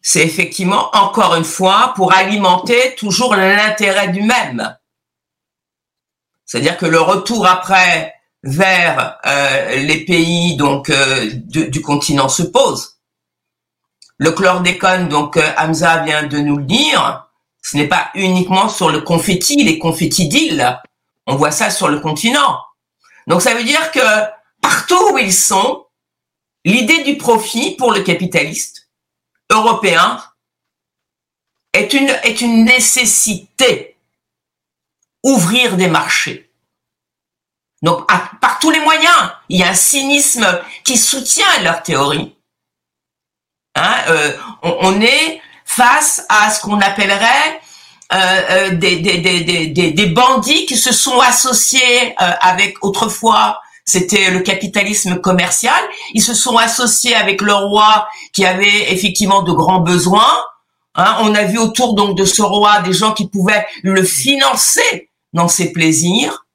Speaker 5: c'est effectivement encore une fois pour alimenter toujours l'intérêt du même. C'est-à-dire que le retour après vers euh, les pays donc euh, du continent se pose. Le chlordécone, donc euh, Hamza vient de nous le dire, ce n'est pas uniquement sur le confetti, les confettis d'îles. On voit ça sur le continent. Donc ça veut dire que partout où ils sont, l'idée du profit pour le capitaliste européen est une, est une nécessité ouvrir des marchés. Donc, par tous les moyens, il y a un cynisme qui soutient leur théorie. Hein, euh, on, est face à ce qu'on appellerait euh, euh, des, bandits qui se sont associés avec autrefois c'était le capitalisme commercial. Ils se sont associés avec le roi qui avait effectivement de grands besoins. Hein, on a vu autour donc de ce roi des gens qui pouvaient le financer dans ses plaisirs.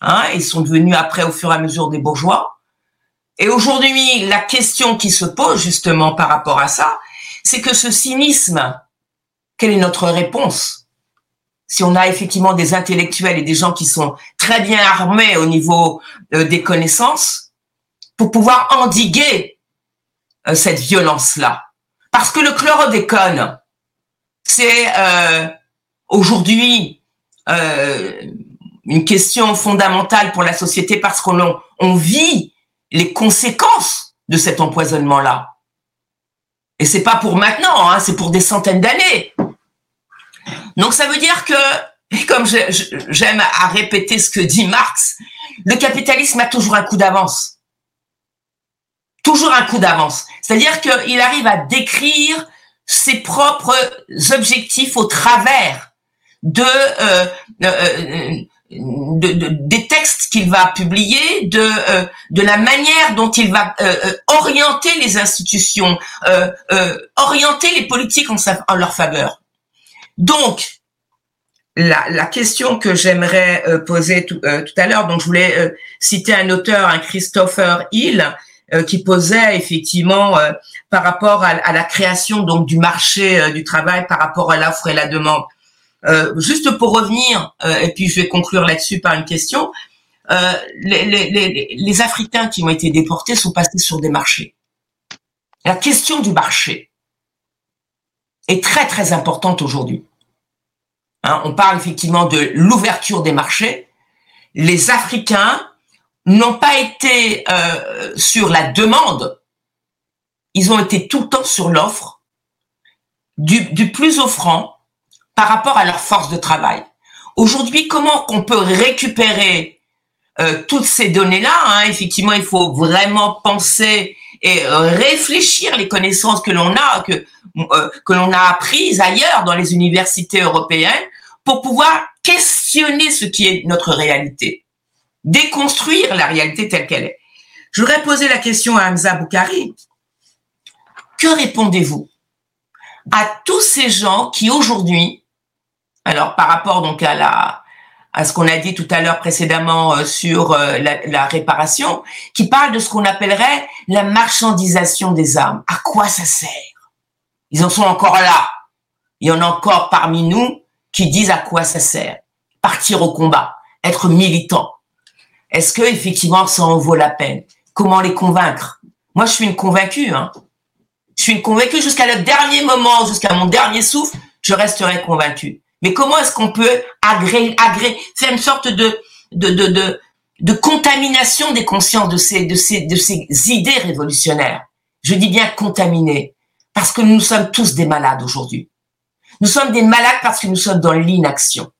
Speaker 5: Hein, ils sont devenus après au fur et à mesure des bourgeois. Et aujourd'hui, la question qui se pose justement par rapport à ça, c'est que ce cynisme, quelle est notre réponse? Si on a effectivement des intellectuels et des gens qui sont très bien armés au niveau euh, des connaissances, pour pouvoir endiguer euh, cette violence-là. Parce que le chlordécone, c'est euh, aujourd'hui une question fondamentale pour la société parce qu'on on vit les conséquences de cet empoisonnement-là. Et c'est pas pour maintenant, hein, c'est pour des centaines d'années. Donc ça veut dire que, comme j'aime à répéter ce que dit Marx, le capitalisme a toujours un coup d'avance. Toujours un coup d'avance. C'est-à-dire qu'il arrive à décrire ses propres objectifs au travers de euh, euh, euh de, de, des textes qu'il va publier, de, euh, de la manière dont il va orienter les institutions, orienter les politiques en, en, leur faveur. Donc, la, la question que j'aimerais poser tout, tout, à l'heure, donc je voulais citer un auteur, un Christopher Hill, qui posait effectivement par rapport à, à, la création donc du marché du travail, par rapport à l'offre et la demande. Euh, juste pour revenir, euh, et puis je vais conclure là-dessus par une question, euh, les, Africains qui ont été déportés sont passés sur des marchés. La question du marché est très très importante aujourd'hui. Hein, on parle effectivement de l'ouverture des marchés. Les Africains n'ont pas été sur la demande, ils ont été tout le temps sur l'offre, du plus offrant par rapport à leur force de travail. Aujourd'hui, comment qu'on peut récupérer euh, toutes ces données-là hein? Effectivement, il faut vraiment penser et euh, réfléchir les connaissances que l'on a, que euh, que l'on a apprises ailleurs dans les universités européennes, pour pouvoir questionner ce qui est notre réalité, déconstruire la réalité telle qu'elle est. Je voudrais poser la question à Hamza Boukari. Que répondez-vous à tous ces gens qui aujourd'hui alors par rapport donc à la à ce qu'on a dit tout à l'heure précédemment euh, sur euh, la, réparation, qui parle de ce qu'on appellerait la marchandisation des armes. À quoi ça sert? Ils en sont encore là. Il y en a encore parmi nous qui disent à quoi ça sert. Partir au combat, être militant. Est-ce que effectivement ça en vaut la peine? Comment les convaincre? Moi, je suis une convaincue. Hein. Je suis une convaincue jusqu'à le dernier moment, jusqu'à mon dernier souffle, je resterai convaincue. Mais comment est-ce qu'on peut agréer, faire une sorte de, de, de, de, de contamination des consciences de ces, de ces, de ces idées révolutionnaires? Je dis bien contaminées, parce que nous sommes tous des malades aujourd'hui. Nous sommes des malades parce que nous sommes dans l'inaction.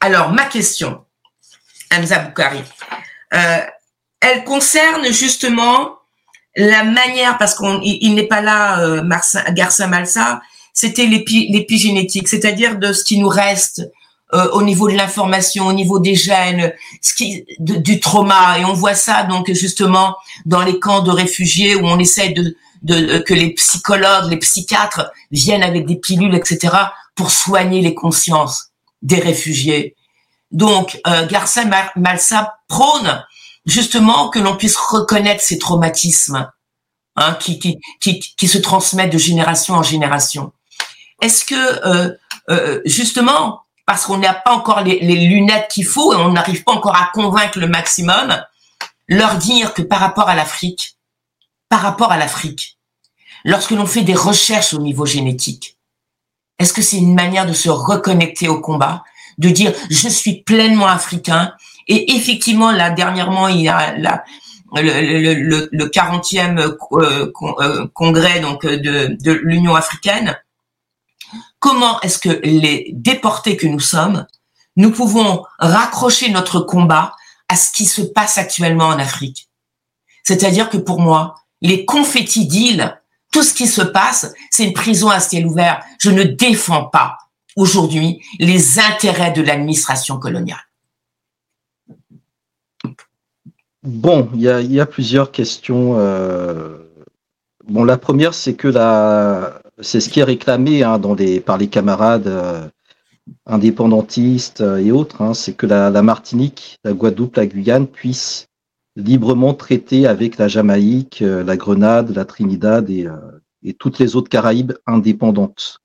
Speaker 5: Alors, ma question, Hamza Boukari, euh, elle concerne justement la manière, parce qu'il il, n'est pas là, euh, Garça Malsa, c'était l'épigénétique, c'est-à-dire de ce qui nous reste euh, au niveau de l'information, au niveau des gènes, ce du trauma. Et on voit ça donc justement dans les camps de réfugiés où on essaie de, de que les psychologues, les psychiatres viennent avec des pilules, etc., pour soigner les consciences des réfugiés. Donc, euh, Garcia Malsa prône justement que l'on puisse reconnaître ces traumatismes hein, qui, qui, qui, qui se transmettent de génération en génération. Est-ce que euh, euh, justement, parce qu'on n'a pas encore les, lunettes qu'il faut et on n'arrive pas encore à convaincre le maximum, leur dire que par rapport à l'Afrique, par rapport à l'Afrique, lorsque l'on fait des recherches au niveau génétique, est-ce que c'est une manière de se reconnecter au combat, de dire je suis pleinement africain et effectivement là dernièrement il y a le, le, 40e euh, congrès de l'Union africaine comment est-ce que les déportés que nous sommes, nous pouvons raccrocher notre combat à ce qui se passe actuellement en Afrique. C'est-à-dire que pour moi, les confettis deals, tout ce qui se passe, c'est une prison à ciel ouvert. Je ne défends pas aujourd'hui les intérêts de l'administration coloniale.
Speaker 2: Bon, il y a, plusieurs questions. Euh, bon, la première, c'est que la, c'est ce qui est réclamé hein, dans par les camarades euh, indépendantistes euh, et autres, hein, c'est que la, Martinique, la Guadeloupe, la Guyane puissent librement traiter avec la Jamaïque, la Grenade, la Trinidad et, et toutes les autres Caraïbes indépendantes.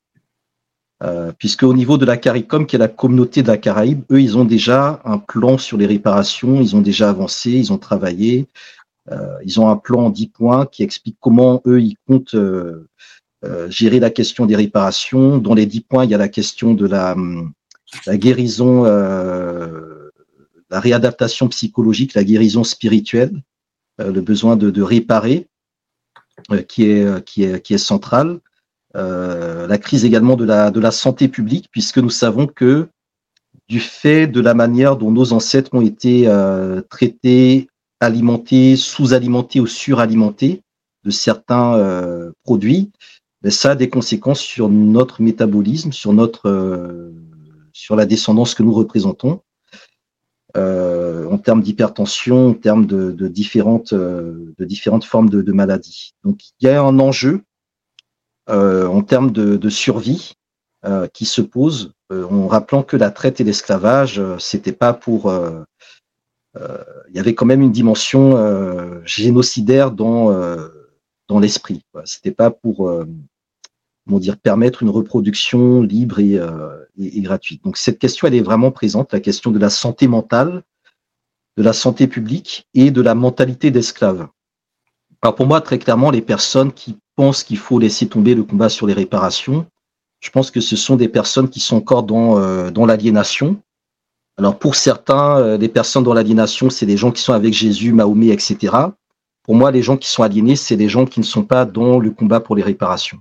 Speaker 2: Euh, puisque au niveau de la CARICOM, qui est la communauté de la Caraïbe, eux, ils ont déjà un plan sur les réparations, ils ont déjà avancé, ils ont travaillé, euh, ils ont un plan en 10 points qui explique comment eux, ils comptent euh, gérer la question des réparations. Dans les 10 points, il y a la question de la, la guérison, la réadaptation psychologique, la guérison spirituelle, le besoin de, réparer, qui est, qui est, qui est central. Euh, la crise également de la, de la santé publique, puisque nous savons que du fait de la manière dont nos ancêtres ont été euh, traités, alimentés, sous-alimentés ou suralimentés de certains euh, produits, ben, ça a des conséquences sur notre métabolisme, sur notre sur la descendance que nous représentons, en termes d'hypertension, en termes de, de différentes de différentes formes de, de maladies. Donc il y a un enjeu euh, en termes de, survie euh, qui se pose, euh, en rappelant que la traite et l'esclavage, c'était pas pour il y avait quand même une dimension génocidaire dans dans l'esprit. C'était pas pour comment dire permettre une reproduction libre et, et, gratuite. Donc cette question elle est vraiment présente, la question de la santé mentale, de la santé publique et de la mentalité d'esclave. Alors pour moi très clairement les personnes qui pense qu'il faut laisser tomber le combat sur les réparations. Je pense que ce sont des personnes qui sont encore dans, euh, l'aliénation. Alors pour certains, euh, les personnes dans l'aliénation, c'est des gens qui sont avec Jésus, Mahomet, etc. Pour moi, les gens qui sont aliénés, c'est des gens qui ne sont pas dans le combat pour les réparations.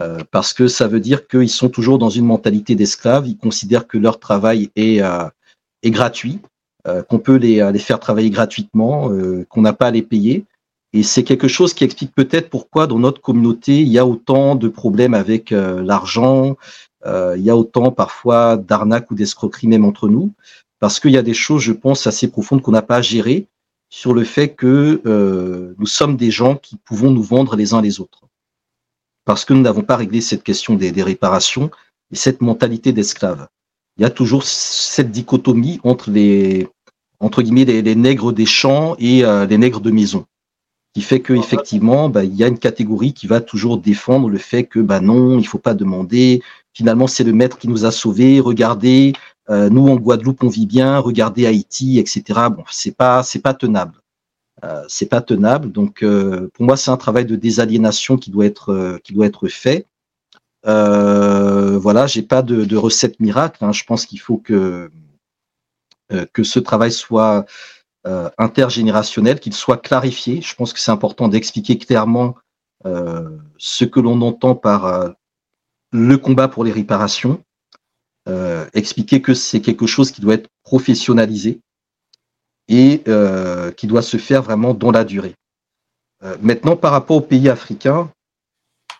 Speaker 2: Euh, parce que ça veut dire qu'ils sont toujours dans une mentalité d'esclave, ils considèrent que leur travail est, est gratuit, qu'on peut les, les, faire travailler gratuitement, qu'on n'a pas à les payer. Et c'est quelque chose qui explique peut-être pourquoi dans notre communauté, il y a autant de problèmes avec euh, l'argent, euh, il y a autant parfois d'arnaques ou d'escroqueries même entre nous, parce qu'il y a des choses, je pense, assez profondes qu'on n'a pas à gérer sur le fait que euh, nous sommes des gens qui pouvons nous vendre les uns les autres. Parce que nous n'avons pas réglé cette question des, réparations et cette mentalité d'esclave. Il y a toujours cette dichotomie entre les, entre guillemets, les, nègres des champs et les nègres de maison qui fait qu'effectivement, bah, il y a une catégorie qui va toujours défendre le fait que bah non, il faut pas demander. Finalement, c'est le maître qui nous a sauvés. Regardez, euh, nous en Guadeloupe, on vit bien. Regardez Haïti, etc. Bon, c'est pas, c'est pas tenable. Euh, c'est pas tenable. Donc, euh, pour moi, c'est un travail de désaliénation qui doit être, euh, qui doit être fait. Euh, voilà, j'ai pas de, de, recette miracle. Hein. Je pense qu'il faut que que ce travail soit euh, intergénérationnel, qu'il soit clarifié. Je pense que c'est important d'expliquer clairement euh, ce que l'on entend par euh, le combat pour les réparations, expliquer que c'est quelque chose qui doit être professionnalisé et qui doit se faire vraiment dans la durée. maintenant, par rapport aux pays africains,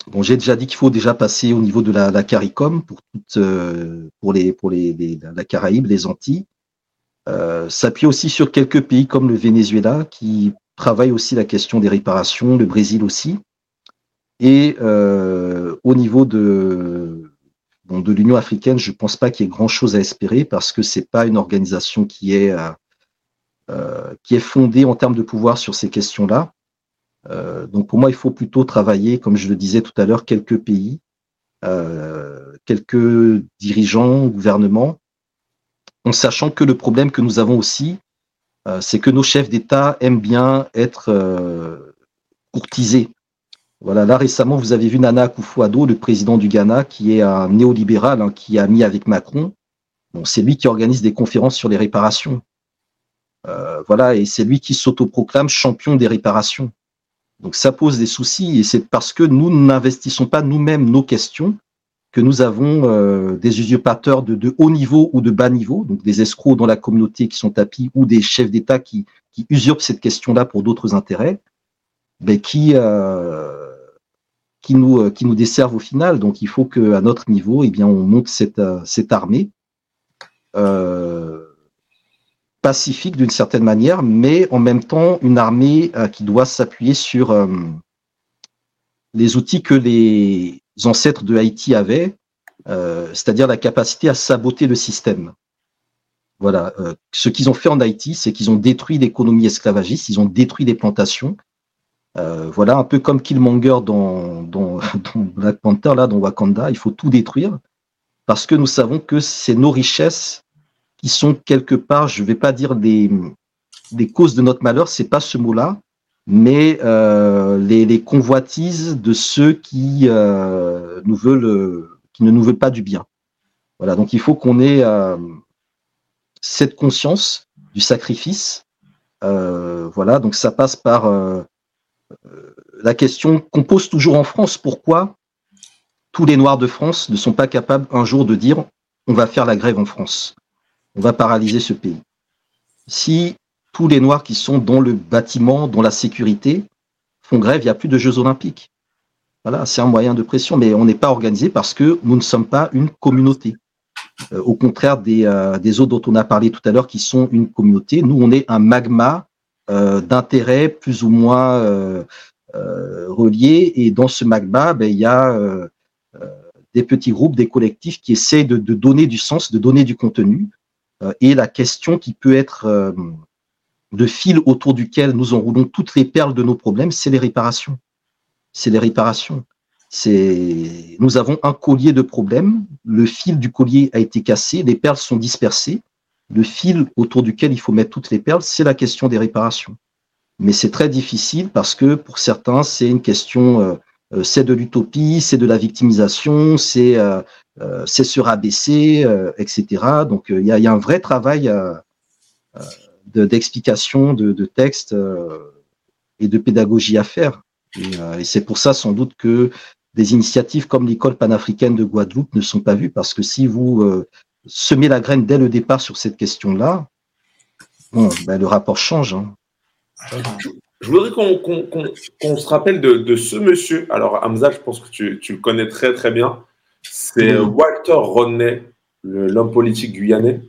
Speaker 2: Bon, j'ai déjà dit qu'il faut déjà passer au niveau de la, la CARICOM pour, pour, les, pour les, la Caraïbe, les Antilles euh, s'appuie aussi sur quelques pays comme le Venezuela qui travaille aussi la question des réparations, le Brésil aussi. Et euh, au niveau de, bon, de l'Union africaine, je ne pense pas qu'il y ait grand-chose à espérer parce que c'est pas une organisation qui est, euh, euh, qui est fondée en termes de pouvoir sur ces questions-là. Euh, donc pour moi, il faut plutôt travailler, comme je le disais tout à l'heure, quelques pays, euh, quelques dirigeants, gouvernements en sachant que le problème que nous avons aussi, euh, c'est que nos chefs d'État aiment bien être courtisés. Voilà, là récemment, vous avez vu Nana Akufo-Addo, le président du Ghana, qui est un néolibéral, hein, qui a mis avec Macron. Bon, c'est lui qui organise des conférences sur les réparations. Euh, voilà, et c'est lui qui s'autoproclame champion des réparations. Donc ça pose des soucis, et c'est parce que nous n'investissons pas nous-mêmes nos questions que nous avons euh, des usurpateurs de, haut niveau ou de bas niveau, donc des escrocs dans la communauté qui sont tapis ou des chefs d'État qui, usurpent cette question-là pour d'autres intérêts, ben, qui, euh, qui, nous, euh, qui nous desservent au final. Donc il faut qu'à notre niveau, eh bien, on monte cette, euh, cette armée euh, pacifique d'une certaine manière, mais en même temps une armée qui doit s'appuyer sur les outils que les ancêtres de Haïti avaient, c'est-à-dire la capacité à saboter le système. Voilà. Ce qu'ils ont fait en Haïti, c'est qu'ils ont détruit l'économie esclavagiste, ils ont détruit les plantations. Euh, voilà, un peu comme Killmonger dans, dans, <laughs> dans, Black Panther, là, dans Wakanda, il faut tout détruire parce que nous savons que c'est nos richesses qui sont quelque part, je ne vais pas dire des, des causes de notre malheur, c'est pas ce mot-là, mais euh, les, les, convoitises de ceux qui euh, nous veulent, qui ne nous veulent pas du bien. Voilà, donc il faut qu'on ait euh, cette conscience du sacrifice. Euh, voilà, donc ça passe par la question qu'on pose toujours en France pourquoi tous les Noirs de France ne sont pas capables un jour de dire on va faire la grève en France, on va paralyser ce pays? Si tous les Noirs qui sont dans le bâtiment, dans la sécurité, font grève, il n'y a plus de Jeux olympiques. Voilà, c'est un moyen de pression, mais on n'est pas organisé parce que nous ne sommes pas une communauté. Euh, au contraire des, euh, des, autres dont on a parlé tout à l'heure qui sont une communauté, nous, on est un magma euh, d'intérêts plus ou moins euh, euh, reliés. Et dans ce magma, ben, il y a des petits groupes, des collectifs qui essayent de, donner du sens, de donner du contenu. et la question qui peut être de fil autour duquel nous enroulons toutes les perles de nos problèmes, c'est les réparations. C'est les réparations. Nous avons un collier de problèmes. Le fil du collier a été cassé, les perles sont dispersées. Le fil autour duquel il faut mettre toutes les perles, c'est la question des réparations. Mais c'est très difficile parce que pour certains, c'est une question, euh, c'est de l'utopie, c'est de la victimisation, c'est euh, euh, c'est se rabaisser, euh, etc. Donc il y a, un vrai travail d'explication de, texte euh, et de pédagogie à faire. Et, euh, c'est pour ça sans doute que des initiatives comme l'école panafricaine de Guadeloupe ne sont pas vues, parce que si vous euh, semez la graine dès le départ sur cette question-là, bon, ben, le rapport change. Hein.
Speaker 1: Je, voudrais qu'on qu qu qu se rappelle de, ce monsieur. Alors, Hamza, je pense que tu, le connais très très bien. C'est oui. Walter Rodney, l'homme politique guyanais.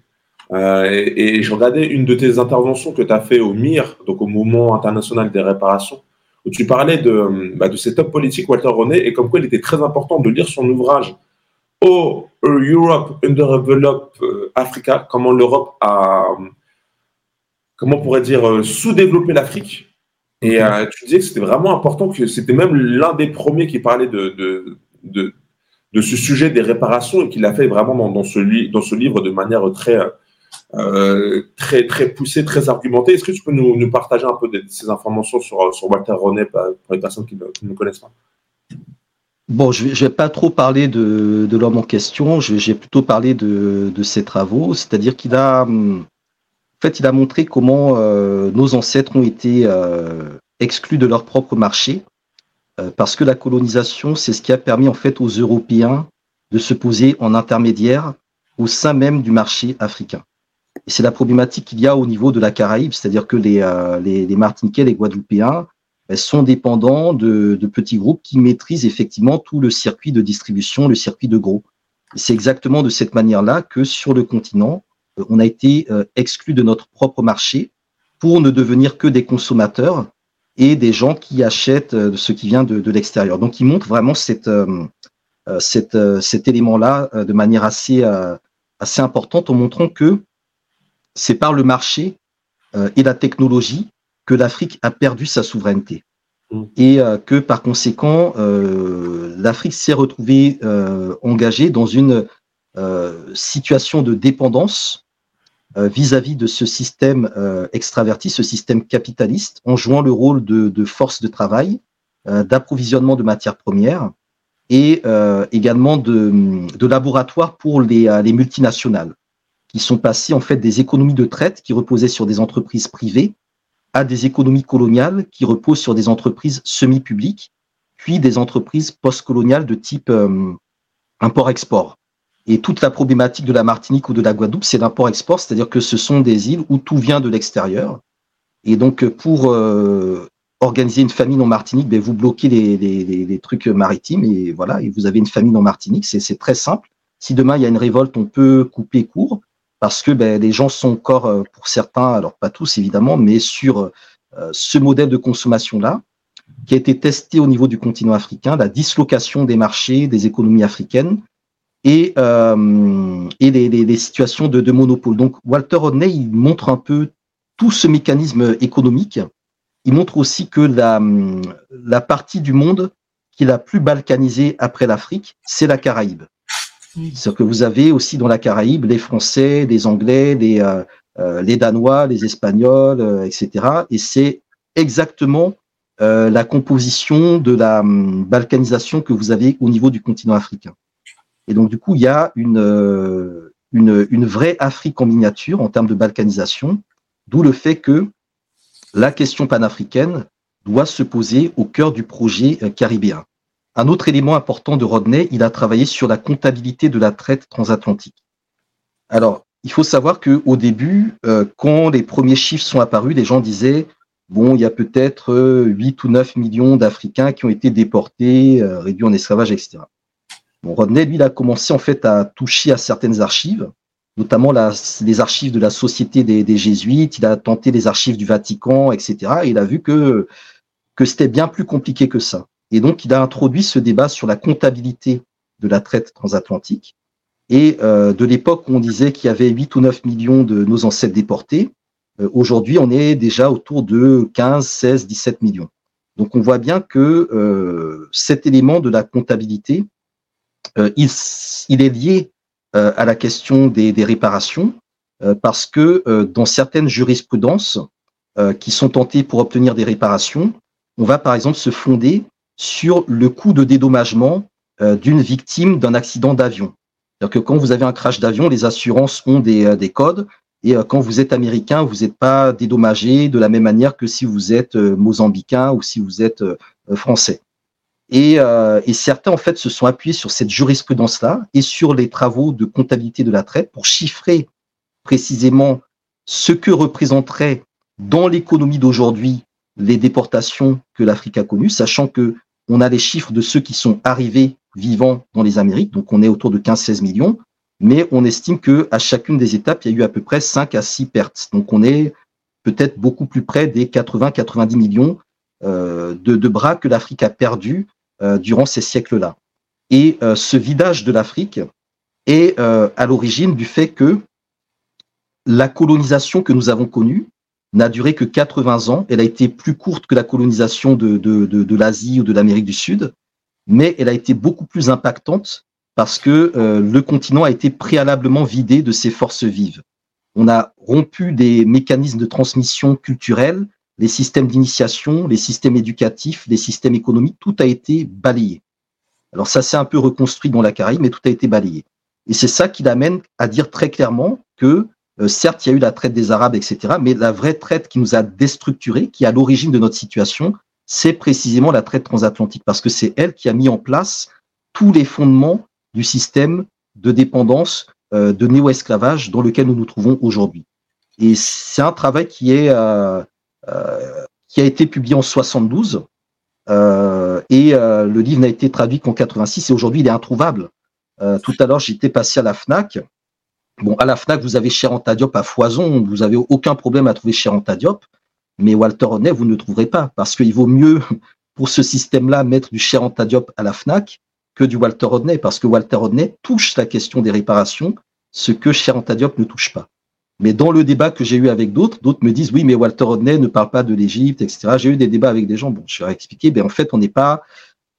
Speaker 1: Euh, et, et je regardais une de tes interventions que tu as fait au MIR, donc au Mouvement international des réparations, où tu parlais de, bah, de cet homme politique, Walter René, et comme quoi il était très important de lire son ouvrage Oh, Europe Underdeveloped Africa, comment l'Europe a, comment on pourrait dire, euh, sous-développé l'Afrique. Et euh, tu disais que c'était vraiment important, que c'était même l'un des premiers qui parlait de, de, de, de, ce sujet des réparations et qu'il a fait vraiment dans, dans, ce, dans ce livre de manière très, euh, très, très poussé, très argumenté. Est-ce que tu peux nous, nous, partager un peu de, ces informations sur, sur Walter René pour les personnes qui ne, qui ne connaissent pas?
Speaker 2: Bon, je ne vais, pas trop parler de, de l'homme en question, je vais plutôt parler de, de ses travaux, c'est-à-dire qu'il a, en fait, il a montré comment euh, nos ancêtres ont été euh, exclus de leur propre marché, euh, parce que la colonisation, c'est ce qui a permis en fait aux Européens de se poser en intermédiaire au sein même du marché africain. Et c'est la problématique qu'il y a au niveau de la Caraïbe, c'est-à-dire que les, euh, les, les Martiniquais, les Guadeloupéens sont dépendants de, de, petits groupes qui maîtrisent effectivement tout le circuit de distribution, le circuit de gros. C'est exactement de cette manière-là que sur le continent, euh, on a été euh, exclu de notre propre marché pour ne devenir que des consommateurs et des gens qui achètent euh, ce qui vient de, de l'extérieur. Donc, il montre vraiment cette, euh, cette, euh, cet élément-là de manière assez, assez importante en montrant que c'est par le marché euh, et la technologie que l'Afrique a perdu sa souveraineté. Mmh. Et euh, que par conséquent, euh, l'Afrique s'est retrouvée engagée dans une situation de dépendance vis-à-vis -vis de ce système extraverti, ce système capitaliste, en jouant le rôle de, de force de travail, d'approvisionnement de matières premières et également de, de laboratoire pour les, les multinationales qui sont passés en fait des économies de traite qui reposaient sur des entreprises privées à des économies coloniales qui reposent sur des entreprises semi-publiques, puis des entreprises post-coloniales de type euh, import-export. Et toute la problématique de la Martinique ou de la Guadeloupe, c'est l'import-export, c'est-à-dire que ce sont des îles où tout vient de l'extérieur. Et donc, pour euh, organiser une famine en Martinique, ben, vous bloquez les, les, les, trucs maritimes et voilà, et vous avez une famine en Martinique. C'est très simple. Si demain il y a une révolte, on peut couper court parce que ben, les gens sont encore, euh, pour certains, alors pas tous évidemment, mais sur euh, ce modèle de consommation-là, qui a été testé au niveau du continent africain, la dislocation des marchés, des économies africaines et, euh, et les, les, les, situations de, de, monopole. Donc Walter Rodney, il montre un peu tout ce mécanisme économique. Il montre aussi que la, la partie du monde qui est la plus balkanisée après l'Afrique, c'est la Caraïbe. C'est que vous avez aussi dans la Caraïbe les Français, les Anglais, les, euh, euh, les Danois, les Espagnols, euh, etc. Et c'est exactement la composition de la um, balkanisation que vous avez au niveau du continent africain. Et donc du coup, il y a une, une, une vraie Afrique en miniature en termes de balkanisation, d'où le fait que la question panafricaine doit se poser au cœur du projet caribéen. Un autre élément important de Rodney, il a travaillé sur la comptabilité de la traite transatlantique. Alors, il faut savoir que au début, euh, quand les premiers chiffres sont apparus, les gens disaient bon, il y a peut-être euh, 8 ou 9 millions d'Africains qui ont été déportés, euh, réduits en esclavage, etc. Bon, Rodney, lui, a commencé en fait à toucher à certaines archives, notamment les archives de la Société des, Jésuites. Il a tenté les archives du Vatican, etc. Et il a vu que c'était bien plus compliqué que ça. Et donc, il a introduit ce débat sur la comptabilité de la traite transatlantique. Et euh, de l'époque où on disait qu'il y avait 8 ou 9 millions de nos ancêtres déportés, euh, aujourd'hui, on est déjà autour de 15, 16, 17 millions. Donc, on voit bien que euh, cet élément de la comptabilité, euh, il, il, est lié euh, à la question des, des réparations, euh, parce que dans certaines jurisprudences qui sont tentées pour obtenir des réparations, on va par exemple se fonder sur le coût de dédommagement euh, d'une victime d'un accident d'avion. C'est-à-dire que quand vous avez un crash d'avion, les assurances ont des, euh, des codes et euh, quand vous êtes américain, vous n'êtes pas dédommagé de la même manière que si vous êtes mozambicain ou si vous êtes français. Et, certains, en fait, se sont appuyés sur cette jurisprudence-là et sur les travaux de comptabilité de la traite pour chiffrer précisément ce que représenterait dans l'économie d'aujourd'hui les déportations que l'Afrique a connues, sachant que on a les chiffres de ceux qui sont arrivés vivants dans les Amériques, donc on est autour de 15-16 millions, mais on estime que à chacune des étapes, il y a eu à peu près 5 à 6 pertes. Donc on est peut-être beaucoup plus près des 80-90 millions euh, de, de, bras que l'Afrique a perdus euh, durant ces siècles-là. Et euh, ce vidage de l'Afrique est euh, à l'origine du fait que la colonisation que nous avons connue n'a duré que 80 ans. Elle a été plus courte que la colonisation de, de, de, l'Asie ou de l'Amérique du Sud, mais elle a été beaucoup plus impactante parce que euh, le continent a été préalablement vidé de ses forces vives. On a rompu des mécanismes de transmission culturelle, les systèmes d'initiation, les systèmes éducatifs, les systèmes économiques, tout a été balayé. Alors ça s'est un peu reconstruit dans la Caraïbe, mais tout a été balayé. Et c'est ça qui l'amène à dire très clairement que euh, certes, il y a eu la traite des Arabes, etc., mais la vraie traite qui nous a déstructurés, qui est à l'origine de notre situation, c'est précisément la traite transatlantique, parce que c'est elle qui a mis en place tous les fondements du système de dépendance, euh, de néo-esclavage dans lequel nous nous trouvons aujourd'hui. Et c'est un travail qui est euh, qui a été publié en 72 euh, et le livre n'a été traduit qu'en 86 et aujourd'hui il est introuvable. tout à l'heure j'étais passé à la Fnac Bon, à la FNAC, vous avez Cheranta Diop à foison, vous avez aucun problème à trouver Cheranta Diop, mais Walter Rodney, vous ne trouverez pas, parce qu'il vaut mieux, <laughs> pour ce système-là, mettre du Cheranta Diop à la FNAC que du Walter Rodney, parce que Walter Rodney touche la question des réparations, ce que Cheranta Diop ne touche pas. Mais dans le débat que j'ai eu avec d'autres, d'autres me disent oui, mais Walter Rodney ne parle pas de l'Égypte, etc. J'ai eu des débats avec des gens. Bon, je leur ai expliqué, mais en fait, on n'est pas,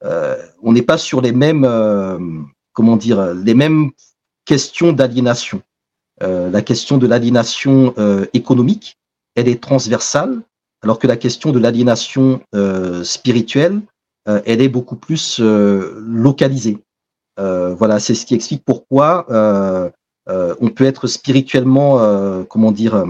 Speaker 2: euh, on n'est pas sur les mêmes, euh, comment dire, les mêmes questions d'aliénation. Euh, la question de l'aliénation euh, économique, elle est transversale, alors que la question de l'aliénation euh, spirituelle, elle est beaucoup plus localisée. voilà, c'est ce qui explique pourquoi on peut être spirituellement, comment dire,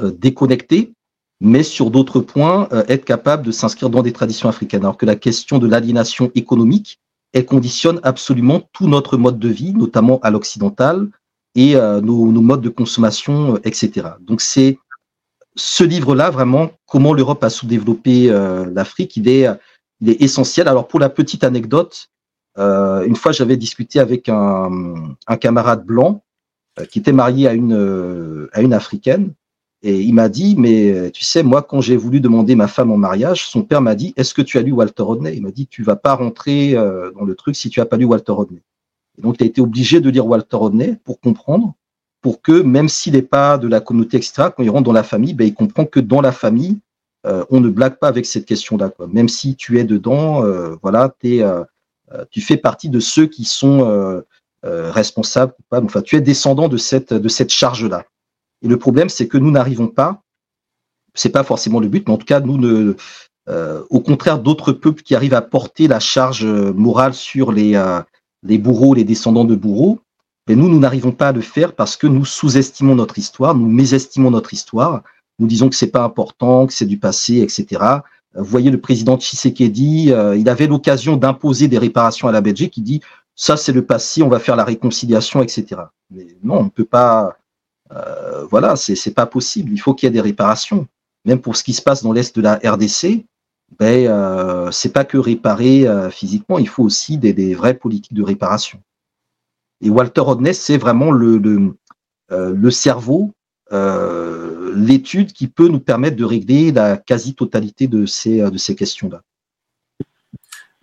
Speaker 2: déconnecté, mais sur d'autres points, être capable de s'inscrire dans des traditions africaines. Alors que la question de l'aliénation économique, elle conditionne absolument tout notre mode de vie, notamment à l'occidental, et nos, nos, modes de consommation, etc. Donc c'est ce livre-là, vraiment, comment l'Europe a sous-développé l'Afrique, il est, il est essentiel. Alors pour la petite anecdote, une fois j'avais discuté avec un, un camarade blanc qui était marié à une, à une africaine, et il m'a dit, mais tu sais, moi, quand j'ai voulu demander ma femme en mariage, son père m'a dit, est-ce que tu as lu Walter Rodney? Il m'a dit, tu vas pas rentrer euh, dans le truc si tu as pas lu Walter Rodney. Et donc, tu as été obligé de lire Walter Rodney pour comprendre, pour que même s'il n'est pas de la communauté, etc., quand il rentre dans la famille, ben, il comprend que dans la famille, euh, on ne blague pas avec cette question-là. Même si tu es dedans, euh, voilà, es, tu fais partie de ceux qui sont responsables, Enfin, tu es descendant de cette, de cette charge-là. Et le problème, c'est que nous n'arrivons pas, c'est pas forcément le but, mais en tout cas, nous ne, euh, au contraire d'autres peuples qui arrivent à porter la charge morale sur les, euh, les bourreaux, les descendants de bourreaux, mais nous, nous n'arrivons pas à le faire parce que nous sous-estimons notre histoire, nous mésestimons notre histoire, nous disons que c'est pas important, que c'est du passé, etc. Euh, vous voyez le président Tshisekedi, euh, il avait l'occasion d'imposer des réparations à la Belgique, qui dit ça c'est le passé, on va faire la réconciliation, etc. Mais non, on ne peut pas, euh, voilà, c'est pas possible. Il faut qu'il y ait des réparations. Même pour ce qui se passe dans l'est de la RDC, ben, euh, c'est pas que réparer euh, physiquement, il faut aussi des, des, vraies politiques de réparation. Et Walter Rodney, c'est vraiment le, le, euh, le cerveau, euh, l'étude qui peut nous permettre de régler la quasi-totalité de ces, de ces questions-là.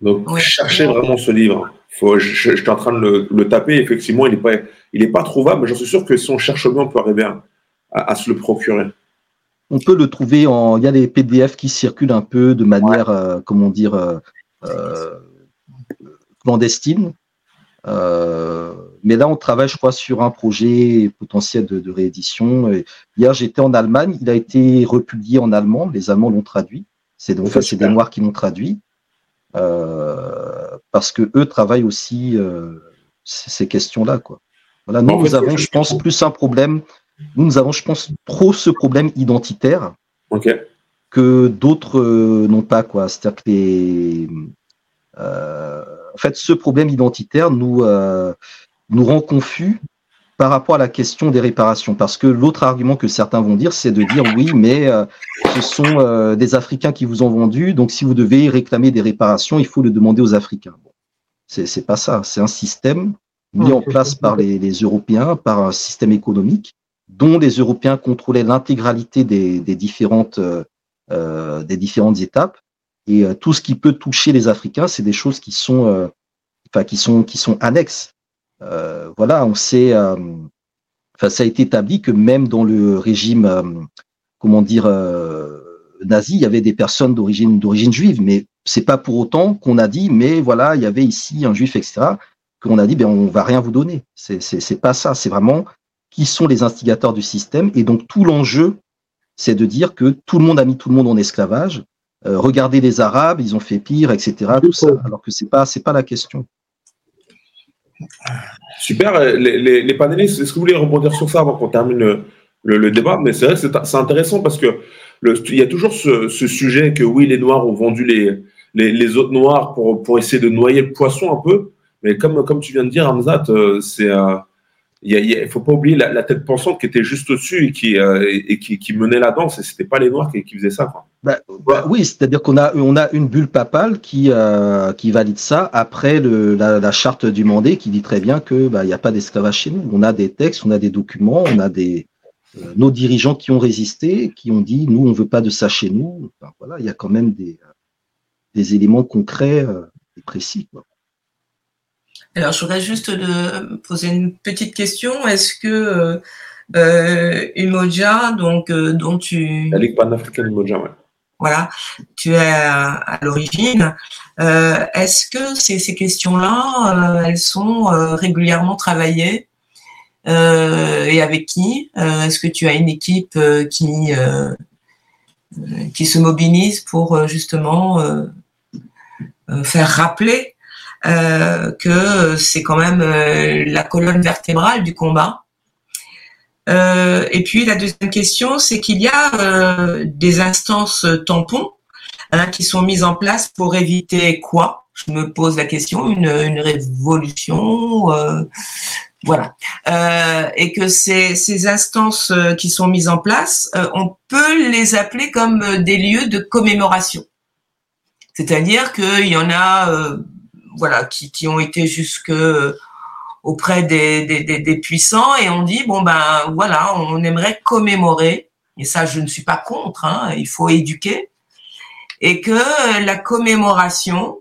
Speaker 1: Donc, oui. cherchez vraiment ce livre. Faut, je, je, suis en train de le, le taper. Effectivement, il n'est pas, il est pas trouvable, mais j'en suis sûr que si on cherche bien, on peut arriver à, à, à, se le procurer.
Speaker 2: On peut le trouver en. Il y a des PDF qui circulent un peu de manière, ouais. euh, comment dire, euh, euh clandestine. Euh, mais là, on travaille, je crois, sur un projet potentiel de, de réédition. Et hier, j'étais en Allemagne. Il a été republié en allemand. Les Allemands l'ont traduit. C'est donc, c'est des Noirs qui l'ont traduit. Euh, parce que eux travaillent aussi euh, ces questions-là. Quoi. Voilà, nous, nous avons, je pense, plus un problème. Nous, nous avons, je pense, trop ce problème identitaire
Speaker 1: okay.
Speaker 2: que d'autres euh, n'ont pas. Quoi. C'est-à-dire que les, en fait, ce problème identitaire nous, nous rend confus par rapport à la question des réparations. Parce que l'autre argument que certains vont dire, c'est de dire oui, mais euh, ce sont euh, des Africains qui vous ont vendu, donc si vous devez réclamer des réparations, il faut le demander aux Africains. Bon, c'est pas ça. C'est un système mis en place par les, les, Européens, par un système économique dont les Européens contrôlaient l'intégralité des, des, différentes euh, différentes étapes. Et tout ce qui peut toucher les Africains, c'est des choses qui sont enfin qui sont annexes euh, voilà, on sait, euh, enfin, ça a été établi que même dans le régime, euh, comment dire, nazi, il y avait des personnes d'origine juive, mais c'est pas pour autant qu'on a dit, mais voilà, il y avait ici un juif, etc. Qu'on a dit, ben on va rien vous donner. C'est c'est pas ça. C'est vraiment qui sont les instigateurs du système. Et donc tout l'enjeu, c'est de dire que tout le monde a mis tout le monde en esclavage. Euh, regardez les Arabes, ils ont fait pire, etc. Tout ça, alors que c'est pas c'est pas la question.
Speaker 1: Super. Les, les, les panélistes, est-ce que vous voulez rebondir sur ça avant qu'on termine le, le, le, débat? Mais c'est vrai que c'est intéressant parce que le, il y a toujours ce, ce, sujet que oui, les Noirs ont vendu les, les, les, autres Noirs pour, pour essayer de noyer le poisson un peu. Mais comme, comme tu viens de dire, Hamzat, euh, c'est euh, il ne faut pas oublier la, tête pensante qui était juste au-dessus et, qui, euh, et qui, menait la danse. Et ce pas les Noirs qui, faisaient ça. Quoi.
Speaker 2: Bah, bah, oui, c'est-à-dire qu'on a, on a une bulle papale qui, euh, qui valide ça après la, charte du Mandé qui dit très bien qu'il bah, n'y a pas d'esclavage chez nous. On a des textes, on a des documents, on a des, euh, nos dirigeants qui ont résisté, qui ont dit nous, on ne veut pas de ça chez nous. Enfin, voilà, il y a quand même des, des éléments concrets et précis.
Speaker 5: Alors, je voudrais juste de poser une petite question. Est-ce que euh, Umoja, donc euh, dont tu
Speaker 1: la Ligue panafricaine Umoja, ouais.
Speaker 5: Voilà, tu es à, à l'origine. Euh, Est-ce que ces, ces questions-là, euh, elles sont euh, régulièrement travaillées et avec qui Est-ce que tu as une équipe qui qui se mobilise pour justement faire rappeler euh, que c'est quand même euh, la colonne vertébrale du combat. Euh, et puis la deuxième question, c'est qu'il y a des instances tampons hein, qui sont mises en place pour éviter quoi? Je me pose la question, une, une révolution, euh, voilà, euh, et que ces, ces instances euh, qui sont mises en place, euh, on peut les appeler comme des lieux de commémoration. C'est-à-dire qu'il y en a, voilà, qui, ont été jusque auprès des, puissants et on dit bon ben voilà, on aimerait commémorer. Et ça, je ne suis pas contre. Hein, il faut éduquer et que la commémoration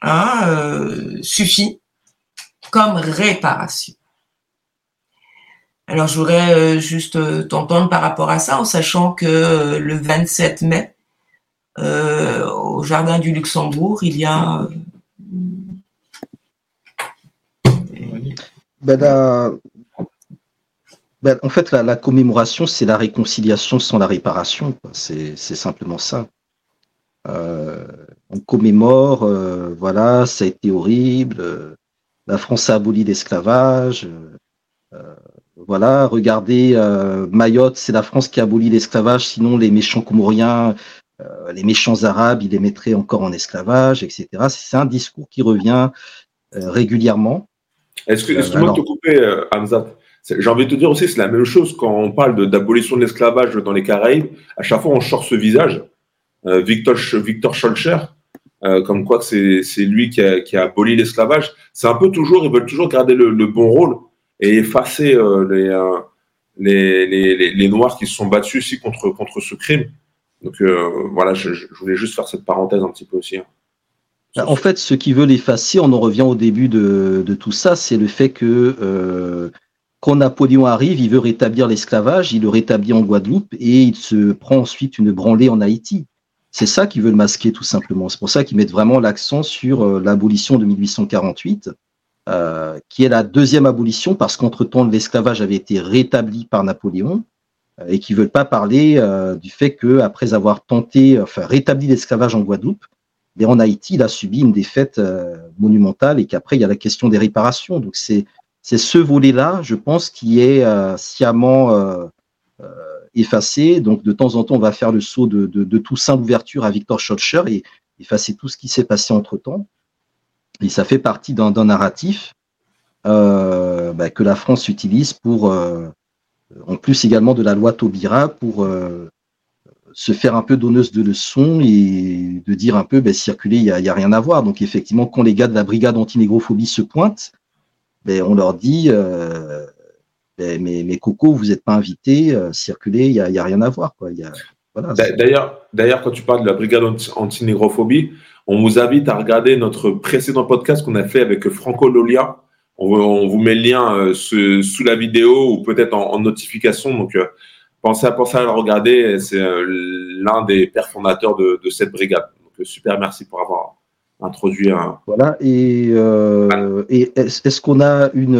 Speaker 5: hein, euh, suffit comme réparation. Alors, je voudrais euh, juste euh, t'entendre par rapport à ça, en sachant que le 27 mai, au Jardin du Luxembourg, il y a...
Speaker 2: Ben, ben, en fait, la, la commémoration, c'est la réconciliation sans la réparation. C'est simplement ça. Euh, on commémore, euh, voilà, ça a été horrible, euh, la France a aboli l'esclavage, voilà, regardez, Mayotte, c'est la France qui a aboli l'esclavage, sinon les méchants comoriens, les méchants arabes, ils les mettraient encore en esclavage, etc. C'est un discours qui revient régulièrement.
Speaker 1: Est-ce que, excuse-moi de te couper, Hamza j'ai envie de te dire aussi, c'est la même chose quand on parle d'abolition de, l'esclavage dans les Caraïbes. À chaque fois, on change ce visage. Euh, Victor, Victor Scholcher, euh, comme quoi c'est lui qui a, qui a aboli l'esclavage. C'est un peu toujours, ils veulent toujours garder le, le bon rôle et effacer euh, les, les, les, les, Noirs qui se sont battus ici contre, contre ce crime. Donc voilà, je, je, voulais juste faire cette parenthèse un petit peu aussi. Hein.
Speaker 2: En fait, ce qui veut l'effacer, on en revient au début de, de tout ça, c'est le fait que euh, quand Napoléon arrive, il veut rétablir l'esclavage, il le rétablit en Guadeloupe et il se prend ensuite une branlée en Haïti. C'est ça qu'ils veulent masquer tout simplement. C'est pour ça qu'ils mettent vraiment l'accent sur euh, l'abolition de 1848, euh, qui est la deuxième abolition parce qu'entre-temps l'esclavage avait été rétabli par Napoléon euh, et qui veulent pas parler euh, du fait que après avoir tenté, enfin rétabli l'esclavage en Guadeloupe, mais en Haïti, il a subi une défaite euh, monumentale et qu'après il y a la question des réparations. Donc c'est c'est ce volet-là, je pense, qui est sciemment effacer. Donc, de temps en temps, on va faire le saut de, de, de Toussaint l'ouverture à Victor Schulcher et effacer tout ce qui s'est passé entre-temps. Et ça fait partie d'un narratif euh, bah, que la France utilise pour, euh, en plus également de la loi Taubira, pour euh, se faire un peu donneuse de leçons et de dire un peu, bah, circuler, il n'y a, a, rien à voir. Donc effectivement, quand les gars de la brigade antinégrophobie se pointent, ben, on leur dit, euh, mais, mais, Coco, vous n'êtes pas invité, euh, circuler, il n'y a, rien à voir. Quoi. Y a,
Speaker 1: voilà, d'ailleurs, d'ailleurs, quand tu parles de la brigade anti-négrophobie, on vous invite à regarder notre précédent podcast qu'on a fait avec Franco Lolia. On, on vous met le lien euh, sous, sous, la vidéo ou peut-être en, en, notification. Donc, pensez, à, pensez à le regarder. C'est euh, l'un des pères fondateurs de, cette brigade. Donc, euh, super, merci pour avoir introduit un.
Speaker 2: Voilà, et, euh, est-ce qu'on a une.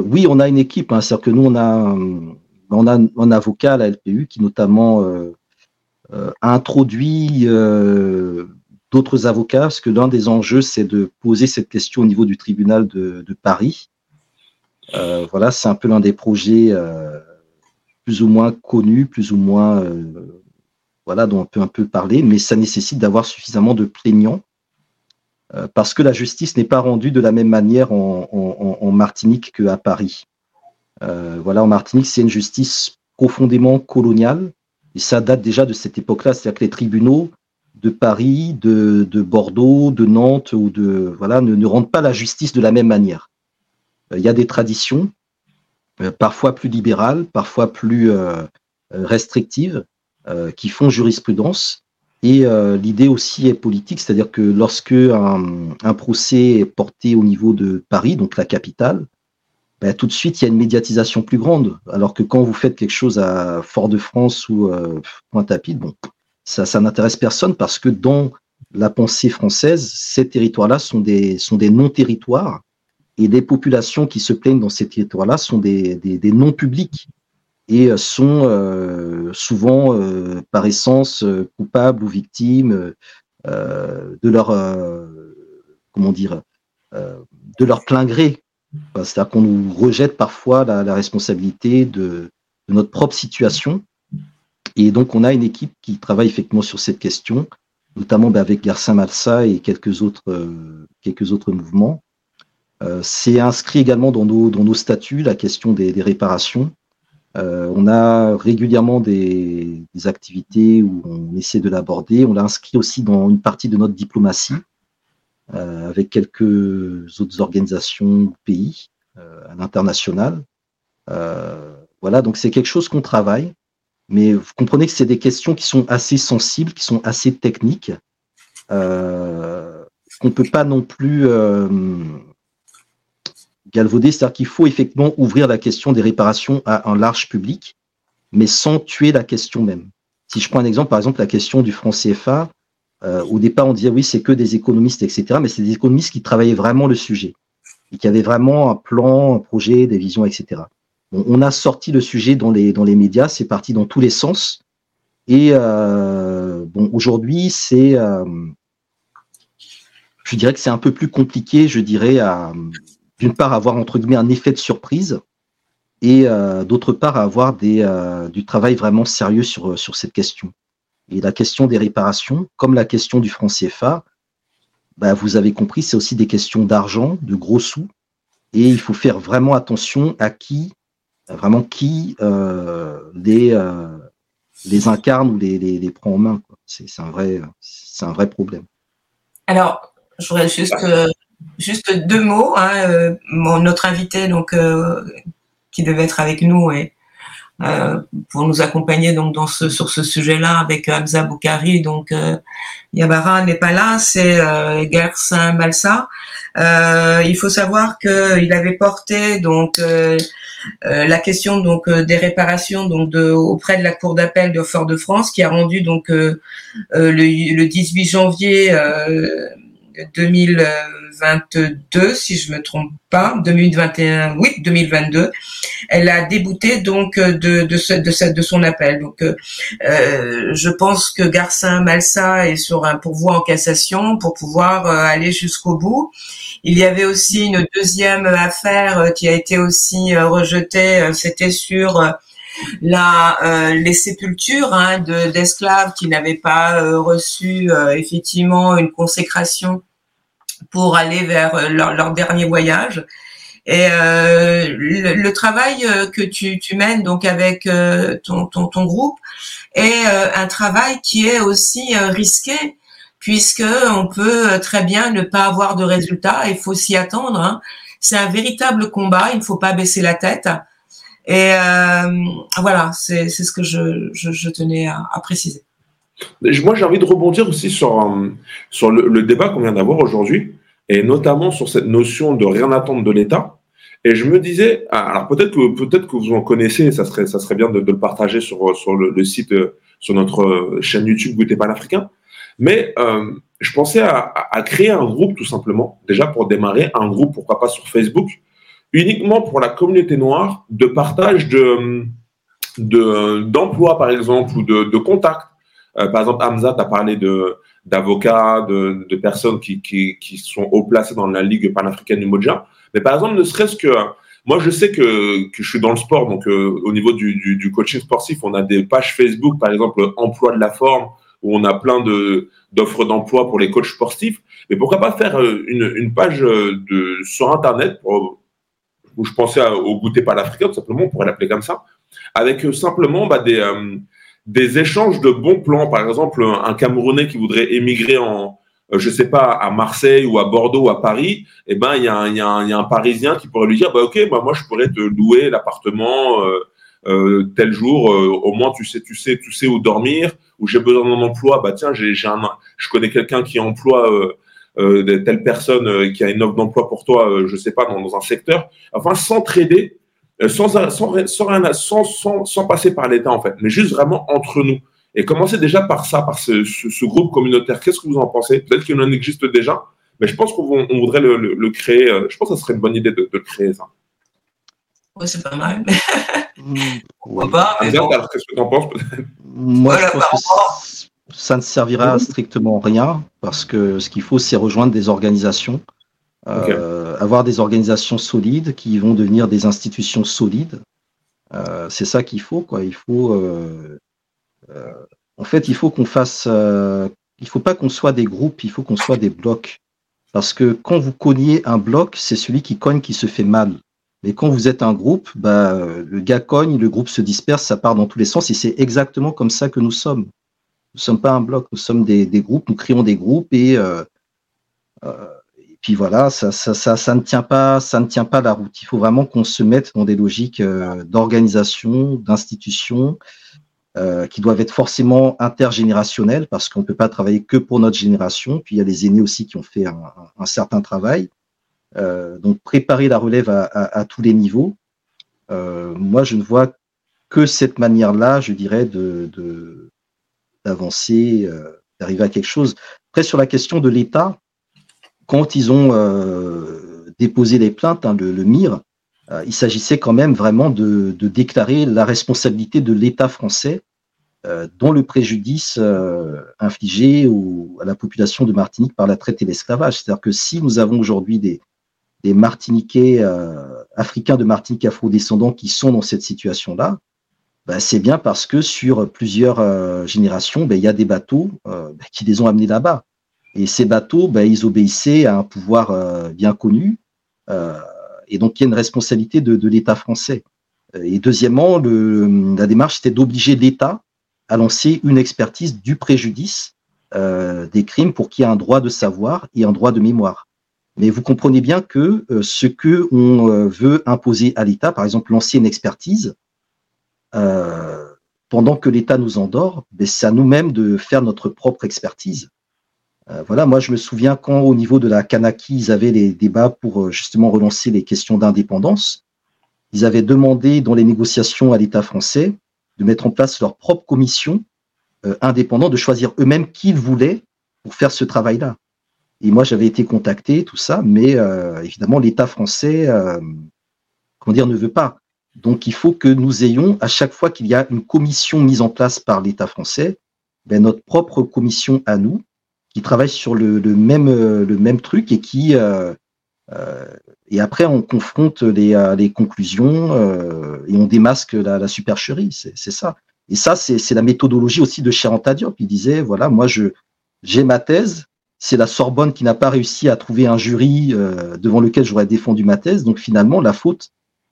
Speaker 2: Oui, on a une équipe, hein, c'est-à-dire que nous, on a, un avocat à la LPU qui, notamment, a introduit d'autres avocats, parce que l'un des enjeux, c'est de poser cette question au niveau du tribunal de, Paris. Voilà, c'est un peu l'un des projets plus ou moins connus, plus ou moins. voilà, dont on peut un peu parler, mais ça nécessite d'avoir suffisamment de plaignants euh, parce que la justice n'est pas rendue de la même manière en, Martinique qu'à Paris. Euh, voilà, en Martinique, c'est une justice profondément coloniale, et ça date déjà de cette époque-là, c'est-à-dire que les tribunaux de Paris, de, de, Bordeaux, de Nantes ou de voilà ne, ne, rendent pas la justice de la même manière. Euh, il y a des traditions, euh, parfois plus libérales, parfois plus euh, restrictives, euh, qui font jurisprudence et euh, l'idée aussi est politique, c'est-à-dire que lorsque un, un, procès est porté au niveau de Paris, donc la capitale, ben, tout de suite il y a une médiatisation plus grande. Alors que quand vous faites quelque chose à Fort-de-France ou euh, Pointe-à-Pitre, bon, ça, ça n'intéresse personne parce que dans la pensée française, ces territoires-là sont des, sont des non-territoires et les populations qui se plaignent dans ces territoires-là sont des, non-publics et sont euh, souvent euh, par essence euh, coupables ou victimes euh, de leur comment dire de leur plein gré. C'est-à-dire qu'on nous rejette parfois la, responsabilité de, notre propre situation. Et donc on a une équipe qui travaille effectivement sur cette question. notamment bah, avec Garcin Malsa et quelques autres, quelques autres mouvements. C'est inscrit également dans nos, dans nos statuts la question des, réparations. on a régulièrement des, des, activités où on essaie de l'aborder. On l'a inscrit aussi dans une partie de notre diplomatie avec quelques autres organisations, pays à l'international. voilà, donc c'est quelque chose qu'on travaille. Mais vous comprenez que c'est des questions qui sont assez sensibles, qui sont assez techniques, euh, qu'on ne peut pas non plus galvauder. C'est-à-dire qu'il faut effectivement ouvrir la question des réparations à un large public, mais sans tuer la question même. Si je prends un exemple, par exemple, la question du franc CFA, euh, au départ, on disait oui, c'est que des économistes, etc. Mais c'est des économistes qui travaillaient vraiment le sujet et qui avaient vraiment un plan, un projet, des visions, etc on a sorti le sujet dans les, dans les médias, c'est parti dans tous les sens. Et euh, bon, aujourd'hui, c'est, euh, je dirais que c'est un peu plus compliqué, je dirais, à d'une part avoir entre un effet de surprise et euh, d'autre part avoir des, du travail vraiment sérieux sur, sur cette question. Et la question des réparations, comme la question du franc CFA, bah, vous avez compris, c'est aussi des questions d'argent, de gros sous, et il faut faire vraiment attention à qui vraiment qui euh, les, euh, incarne ou les, prend en main. C'est un, vrai, un vrai problème.
Speaker 5: Alors, je voudrais juste, euh, juste deux mots. Hein, notre invité, donc, qui devait être avec nous et pour nous accompagner donc dans ce, sur ce sujet-là avec Hamza Boukari. Donc Yabara n'est pas là, c'est euh, Gersin Malsa. il faut savoir qu'il avait porté donc euh, la question donc euh, des réparations donc de, auprès de la Cour d'appel de Fort-de-France qui a rendu donc euh, le, le, 18 janvier 2022, si je me trompe pas, 2021, oui, 2022, elle a débouté donc de de, ce, de, de son appel. Donc, euh, je pense que Garcin Malsa est sur un pourvoi en cassation pour pouvoir aller jusqu'au bout. Il y avait aussi une deuxième affaire euh, qui a été aussi euh, rejetée, euh, c'était sur la, les sépultures hein, d'esclaves qui n'avaient pas reçu effectivement une consécration pour aller vers leur, dernier voyage. Et le, travail que tu, tu, mènes donc avec ton, ton, ton, groupe est un travail qui est aussi risqué puisque on peut très bien ne pas avoir de résultats. Il faut s'y attendre. Hein. C'est un véritable combat. Il ne faut pas baisser la tête. Et euh, voilà, c'est ce que je, je, tenais à, préciser.
Speaker 1: Moi, j'ai envie de rebondir aussi sur, euh, sur le, débat qu'on vient d'avoir aujourd'hui, et notamment sur cette notion de rien attendre de l'État. Et je me disais, ah, alors peut-être que peut-être que vous en connaissez, ça serait ça serait bien de, le partager sur sur le, site, euh, sur notre chaîne YouTube Goûter Panafricain. Mais euh, je pensais à, créer un groupe tout simplement, déjà pour démarrer, un groupe, pourquoi pas sur Facebook, uniquement pour la communauté noire, de partage de d'emploi par exemple ou de, de contacts. Euh, par exemple, Hamza, tu parlé de d'avocats, de, de, personnes qui, qui, qui, sont haut placées dans la Ligue panafricaine du Moja. Mais par exemple, ne serait-ce que moi, je sais que, que, je suis dans le sport, donc euh, au niveau du, du, du, coaching sportif, on a des pages Facebook, par exemple, emploi de la forme, où on a plein de d'offres d'emploi pour les coachs sportifs. Mais pourquoi pas faire euh, une, une page euh, de, sur Internet pour, je pensais au goûter par l'Afrique, tout simplement, on pourrait l'appeler comme ça, avec euh, simplement bah, des, des échanges de bons plans. Par exemple, un Camerounais qui voudrait émigrer en, je sais pas, à Marseille ou à Bordeaux ou à Paris, eh ben, il y, a, un Parisien qui pourrait lui dire, bah, OK, bah, moi, je pourrais te louer l'appartement euh, tel jour, au moins, tu sais, tu sais, tu sais où dormir, où j'ai besoin d'un emploi, bah tiens, j'ai, je connais quelqu'un qui emploie euh, telle personne euh, qui a une offre d'emploi pour toi, euh, je sais pas, dans, dans un secteur. Enfin, s'entraider, sans, sans, sans, sans, sans, sans passer par l'État en fait, mais juste vraiment entre nous. Et commencer déjà par ça, par ce, ce, groupe communautaire. Qu'est-ce que vous en pensez? Peut-être qu'il en existe déjà, mais je pense qu'on on voudrait le, le, créer. Je pense que ça serait une bonne idée de, de créer ça.
Speaker 5: Oui, c'est pas mal. <laughs>
Speaker 2: Pourquoi pas Qu'est-ce que tu en penses Moi, je pense que ça ne servira strictement à rien parce que ce qu'il faut, c'est rejoindre des organisations, euh, avoir des organisations solides qui vont devenir des institutions solides. Euh, c'est ça qu'il faut, quoi. Il faut, euh, en fait, il faut qu'on fasse, il faut pas qu'on soit des groupes, il faut qu'on soit des blocs. Parce que quand vous cognez un bloc, c'est celui qui cogne qui se fait mal. Mais quand vous êtes un groupe, bah, le gars cogne, le groupe se disperse, ça part dans tous les sens, et c'est exactement comme ça que nous sommes. Nous ne sommes pas un bloc, nous sommes des, groupes, nous créons des groupes, et, euh, euh, et puis voilà, ça, ça, ça, ça, ne tient pas, ça ne tient pas la route. Il faut vraiment qu'on se mette dans des logiques euh, d'organisation, d'institution, euh, qui doivent être forcément intergénérationnelles parce qu'on ne peut pas travailler que pour notre génération. Puis il y a les aînés aussi qui ont fait un, un certain travail. Euh, donc préparer la relève à, à, tous les niveaux. Moi, je ne vois que cette manière-là, je dirais, de d'avancer, euh, d'arriver à quelque chose. Après, sur la question de l'État, quand ils ont euh, déposé les plaintes, hein, le, MIR, euh, il s'agissait quand même vraiment de, déclarer la responsabilité de l'État français dans le préjudice infligé à la population de Martinique par la traite et l'esclavage. C'est-à-dire que si nous avons aujourd'hui des, des Martiniquais africains de Martinique afro-descendants qui sont dans cette situation-là, ben, c'est bien parce que sur plusieurs générations, ben, il y a des bateaux ben, qui les ont amenés là-bas. Et ces bateaux, ils obéissaient à un pouvoir euh, bien connu. Euh, et donc, il y a une responsabilité de, de l'État français. Et deuxièmement, le, la démarche, c'était d'obliger l'État à lancer une expertise du préjudice euh, des crimes pour qu'il y ait un droit de savoir et un droit de mémoire. Mais vous comprenez bien que euh, ce que on euh, veut imposer à l'État, par exemple lancer une expertise, euh, pendant que l'État nous endort, ben, c'est à nous-mêmes de faire notre propre expertise. Euh, voilà, moi je me souviens quand au niveau de la Kanaki, ils avaient les débats pour euh, justement relancer les questions d'indépendance. Ils avaient demandé dans les négociations à l'État français de mettre en place leur propre commission euh, indépendante, de choisir eux-mêmes qui ils voulaient pour faire ce travail-là. Et moi j'avais été contacté, tout ça, mais euh, évidemment l'État français, comment dire, ne veut pas. Donc il faut que nous ayons à chaque fois qu'il y a une commission mise en place par l'État français, ben, notre propre commission à nous, qui travaillent sur le, même, le même truc et qui euh, euh, et après on confronte les, euh, les conclusions euh, et on démasque la, la supercherie, c'est ça. Et ça, c'est la méthodologie aussi de Cheranta Diop. Il disait voilà, moi je j'ai ma thèse, c'est la Sorbonne qui n'a pas réussi à trouver un jury euh, devant lequel j'aurais défendu ma thèse. Donc finalement, la faute,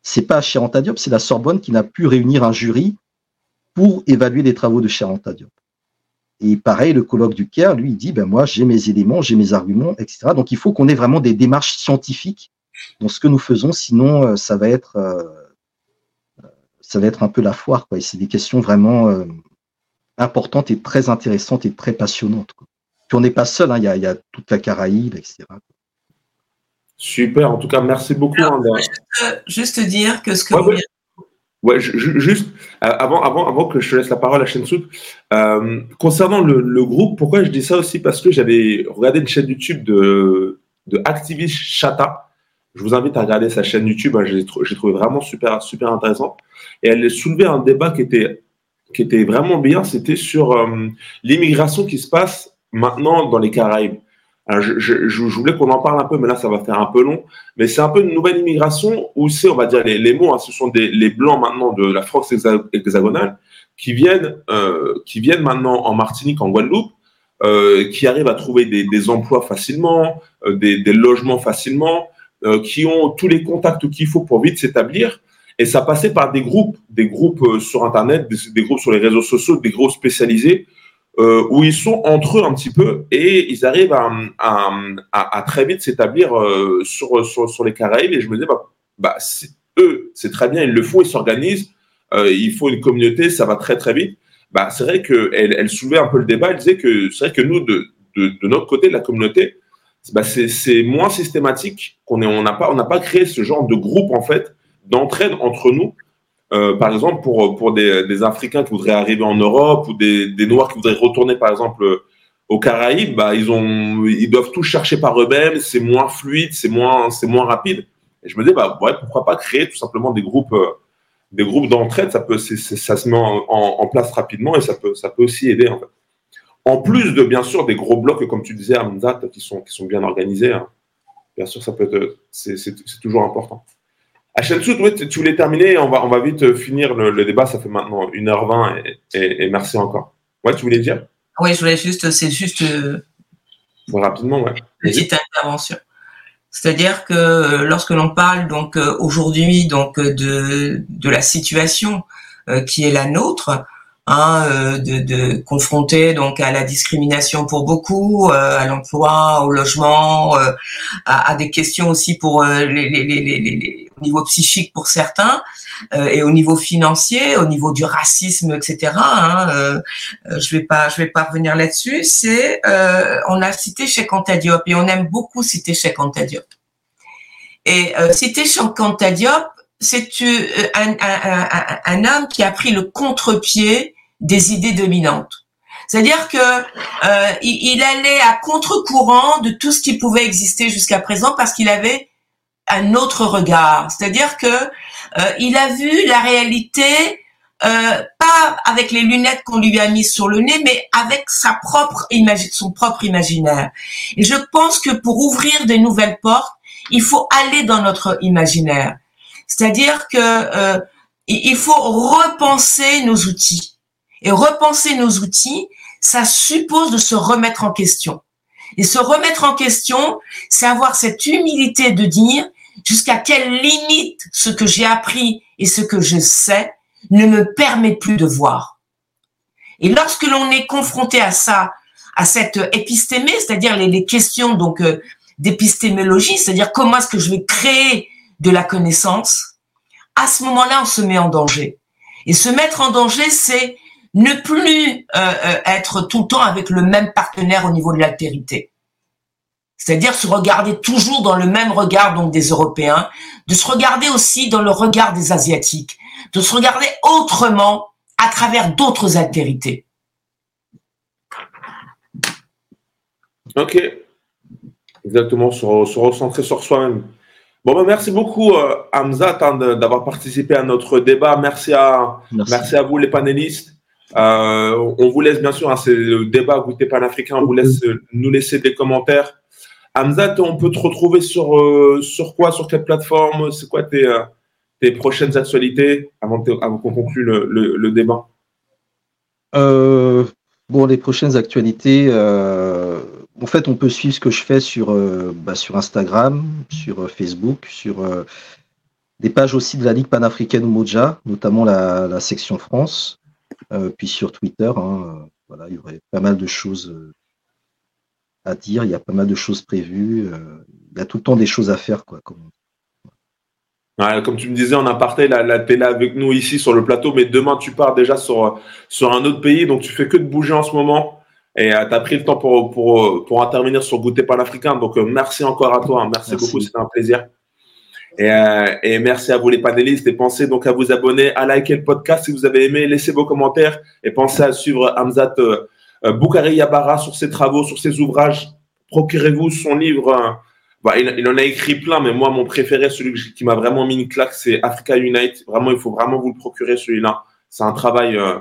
Speaker 2: c'est pas Cheranta Diop, c'est la Sorbonne qui n'a pu réunir un jury pour évaluer les travaux de Cheranta Diop. Et pareil, le colloque du Caire, lui, il dit, ben moi, j'ai mes éléments, j'ai mes arguments, etc. Donc, il faut qu'on ait vraiment des démarches scientifiques dans ce que nous faisons, sinon, euh, ça va être, euh, ça va être un peu la foire. Et c'est des questions vraiment euh, importantes et très intéressantes et très passionnantes. Puis on n'est pas seul, hein, il y a toute la Caraïbe, etc.
Speaker 1: Super, en tout cas, merci beaucoup.
Speaker 5: Alors, juste, juste, dire que ce que
Speaker 1: ouais,
Speaker 5: vous
Speaker 1: ouais. Ouais, juste euh, avant, avant, avant que je te laisse la parole à Shensout, euh, concernant le, le, groupe, pourquoi je dis ça aussi? Parce que j'avais regardé une chaîne YouTube de, de Activist Chata. Je vous invite à regarder sa chaîne YouTube. Hein, j'ai trouvé vraiment super, super intéressant. Et elle soulevait un débat qui était, qui était vraiment bien. C'était sur euh, l'immigration qui se passe maintenant dans les Caraïbes. Je, je, je, voulais qu'on en parle un peu, mais là, ça va faire un peu long. Mais c'est un peu une nouvelle immigration où c'est, on va dire, les, les mots, hein, ce sont des, les blancs maintenant de la France hexagonale qui viennent, euh, qui viennent maintenant en Martinique, en Guadeloupe, euh, qui arrivent à trouver des, des emplois facilement, euh, des, des, logements facilement, euh, qui ont tous les contacts qu'il faut pour vite s'établir. Et ça passait par des groupes, des groupes euh, sur Internet, des groupes sur les réseaux sociaux, des groupes spécialisés euh, où ils sont entre eux un petit peu et ils arrivent à, très vite s'établir euh, sur, les Caraïbes. Et je me disais, bah, bah eux, c'est très bien, ils le font, ils s'organisent, euh, il faut une communauté, ça va très très vite. Bah, c'est vrai qu'elle elle soulevait un peu le débat, elle disait que c'est vrai que nous, de, notre côté de la communauté, bah, c'est moins systématique, qu'on on n'a pas, pas créé ce genre de groupe en fait d'entraide entre nous euh, par exemple, pour, pour des, des, Africains qui voudraient arriver en Europe ou des, des Noirs qui voudraient retourner, par exemple, aux Caraïbes, bah, ils, ont, ils doivent tout chercher par eux-mêmes, c'est moins fluide, c'est moins, c'est moins rapide. Et je me dis, bah, ouais, pourquoi pas créer tout simplement des groupes, euh, des groupes d'entraide, ça, peut, ça se met en, en, place rapidement et ça peut, ça peut aussi aider. En, fait. en plus de, bien sûr, des gros blocs, comme tu disais, Amzat, qui sont, qui sont bien organisés, hein. bien sûr, ça peut c'est toujours important. Hachensout, oui, tu voulais terminer, on va, on va vite finir le, le, débat, ça fait maintenant 1h20 et, et, et merci encore. Ouais, tu voulais dire?
Speaker 5: Oui, je voulais juste, c'est juste.
Speaker 1: rapidement, ouais.
Speaker 5: Petite intervention. C'est-à-dire que lorsque l'on parle donc aujourd'hui donc de de la situation qui est la nôtre, Hein, euh, de, de confronter donc à la discrimination pour beaucoup, euh, à l'emploi, au logement, euh, à, à, des questions aussi pour les, les, les, les, au niveau psychique pour certains et au niveau financier, au niveau du racisme, etc. Hein, je vais pas, je vais pas revenir là-dessus. C'est, on a cité Anta Diop et on aime beaucoup citer Anta Diop. Et citer Cheikh Anta Diop, c'est un, un, un, un, homme qui a pris le contre-pied des idées dominantes. C'est-à-dire que euh, il, allait à contre-courant de tout ce qui pouvait exister jusqu'à présent parce qu'il avait un autre regard. C'est-à-dire que euh, il a vu la réalité euh, pas avec les lunettes qu'on lui a mises sur le nez, mais avec sa propre son propre imaginaire. Et je pense que pour ouvrir des nouvelles portes, il faut aller dans notre imaginaire. C'est-à-dire que il faut repenser nos outils. Et repenser nos outils, ça suppose de se remettre en question. Et se remettre en question, c'est avoir cette humilité de dire jusqu'à quelle limite ce que j'ai appris et ce que je sais ne me permet plus de voir. Et lorsque l'on est confronté à ça, à cette épistémée, c'est-à-dire les, questions donc euh, d'épistémologie, c'est-à-dire comment est-ce que je vais créer de la connaissance, à ce moment-là, on se met en danger. Et se mettre en danger, c'est ne plus euh, euh, être tout le temps avec le même partenaire au niveau de l'altérité. C'est-à-dire se regarder toujours dans le même regard donc des Européens, de se regarder aussi dans le regard des Asiatiques, de se regarder autrement à travers d'autres altérités.
Speaker 1: Ok, exactement, se, recentrer sur soi-même. Bon, ben, merci beaucoup, euh, Hamza, d'avoir participé à notre débat. Merci à, merci à vous, les panélistes. Euh, on vous laisse bien sûr, hein, c'est le débat goûter panafricain, on vous laisse euh, nous laisser des commentaires. Hamzat, on peut te retrouver sur, euh, sur quoi, sur quelle plateforme? C'est quoi tes, tes, prochaines actualités avant, qu'on conclue le, le, débat?
Speaker 2: Bon, les prochaines actualités, en fait, on peut suivre ce que je fais sur, bah, sur Instagram, sur Facebook, sur des pages aussi de la Ligue panafricaine Moja, notamment la section France. Euh, puis sur Twitter, hein, euh, voilà, il y aurait pas mal de choses euh, à dire, il y a pas mal de choses prévues, il y a tout le temps des choses à faire, quoi. Comme,
Speaker 1: comme tu me disais en aparté, la, la tu es là avec nous ici sur le plateau, mais demain tu pars déjà sur, sur un autre pays, donc tu fais que de bouger en ce moment. Et tu as pris le temps pour, pour, pour intervenir sur Goûter Panafricain. Donc merci encore à toi. Hein. Merci, merci. beaucoup, c'était un plaisir. Euh, et, merci à vous les panélistes et pensez donc à vous abonner, à liker le podcast si vous avez aimé, laissez vos commentaires et pensez à suivre Hamzat euh, euh Boukari Yabara sur ses travaux, sur ses ouvrages. Procurez-vous son livre. Hein. Bah, il, en a écrit plein, mais moi mon préféré, celui qui m'a vraiment mis une claque, c'est Africa Unite. Vraiment, il faut vraiment vous le procurer celui-là. C'est un travail euh,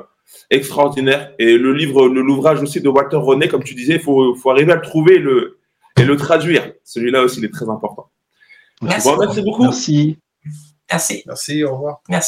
Speaker 1: extraordinaire. Et le livre, l'ouvrage aussi de Walter René, comme tu disais, il faut, arriver à le trouver et le traduire. Celui-là aussi, il est très important.
Speaker 5: Merci.
Speaker 1: Bon, merci beaucoup.
Speaker 2: Merci.
Speaker 5: Merci.
Speaker 4: Merci, au revoir.
Speaker 5: Merci.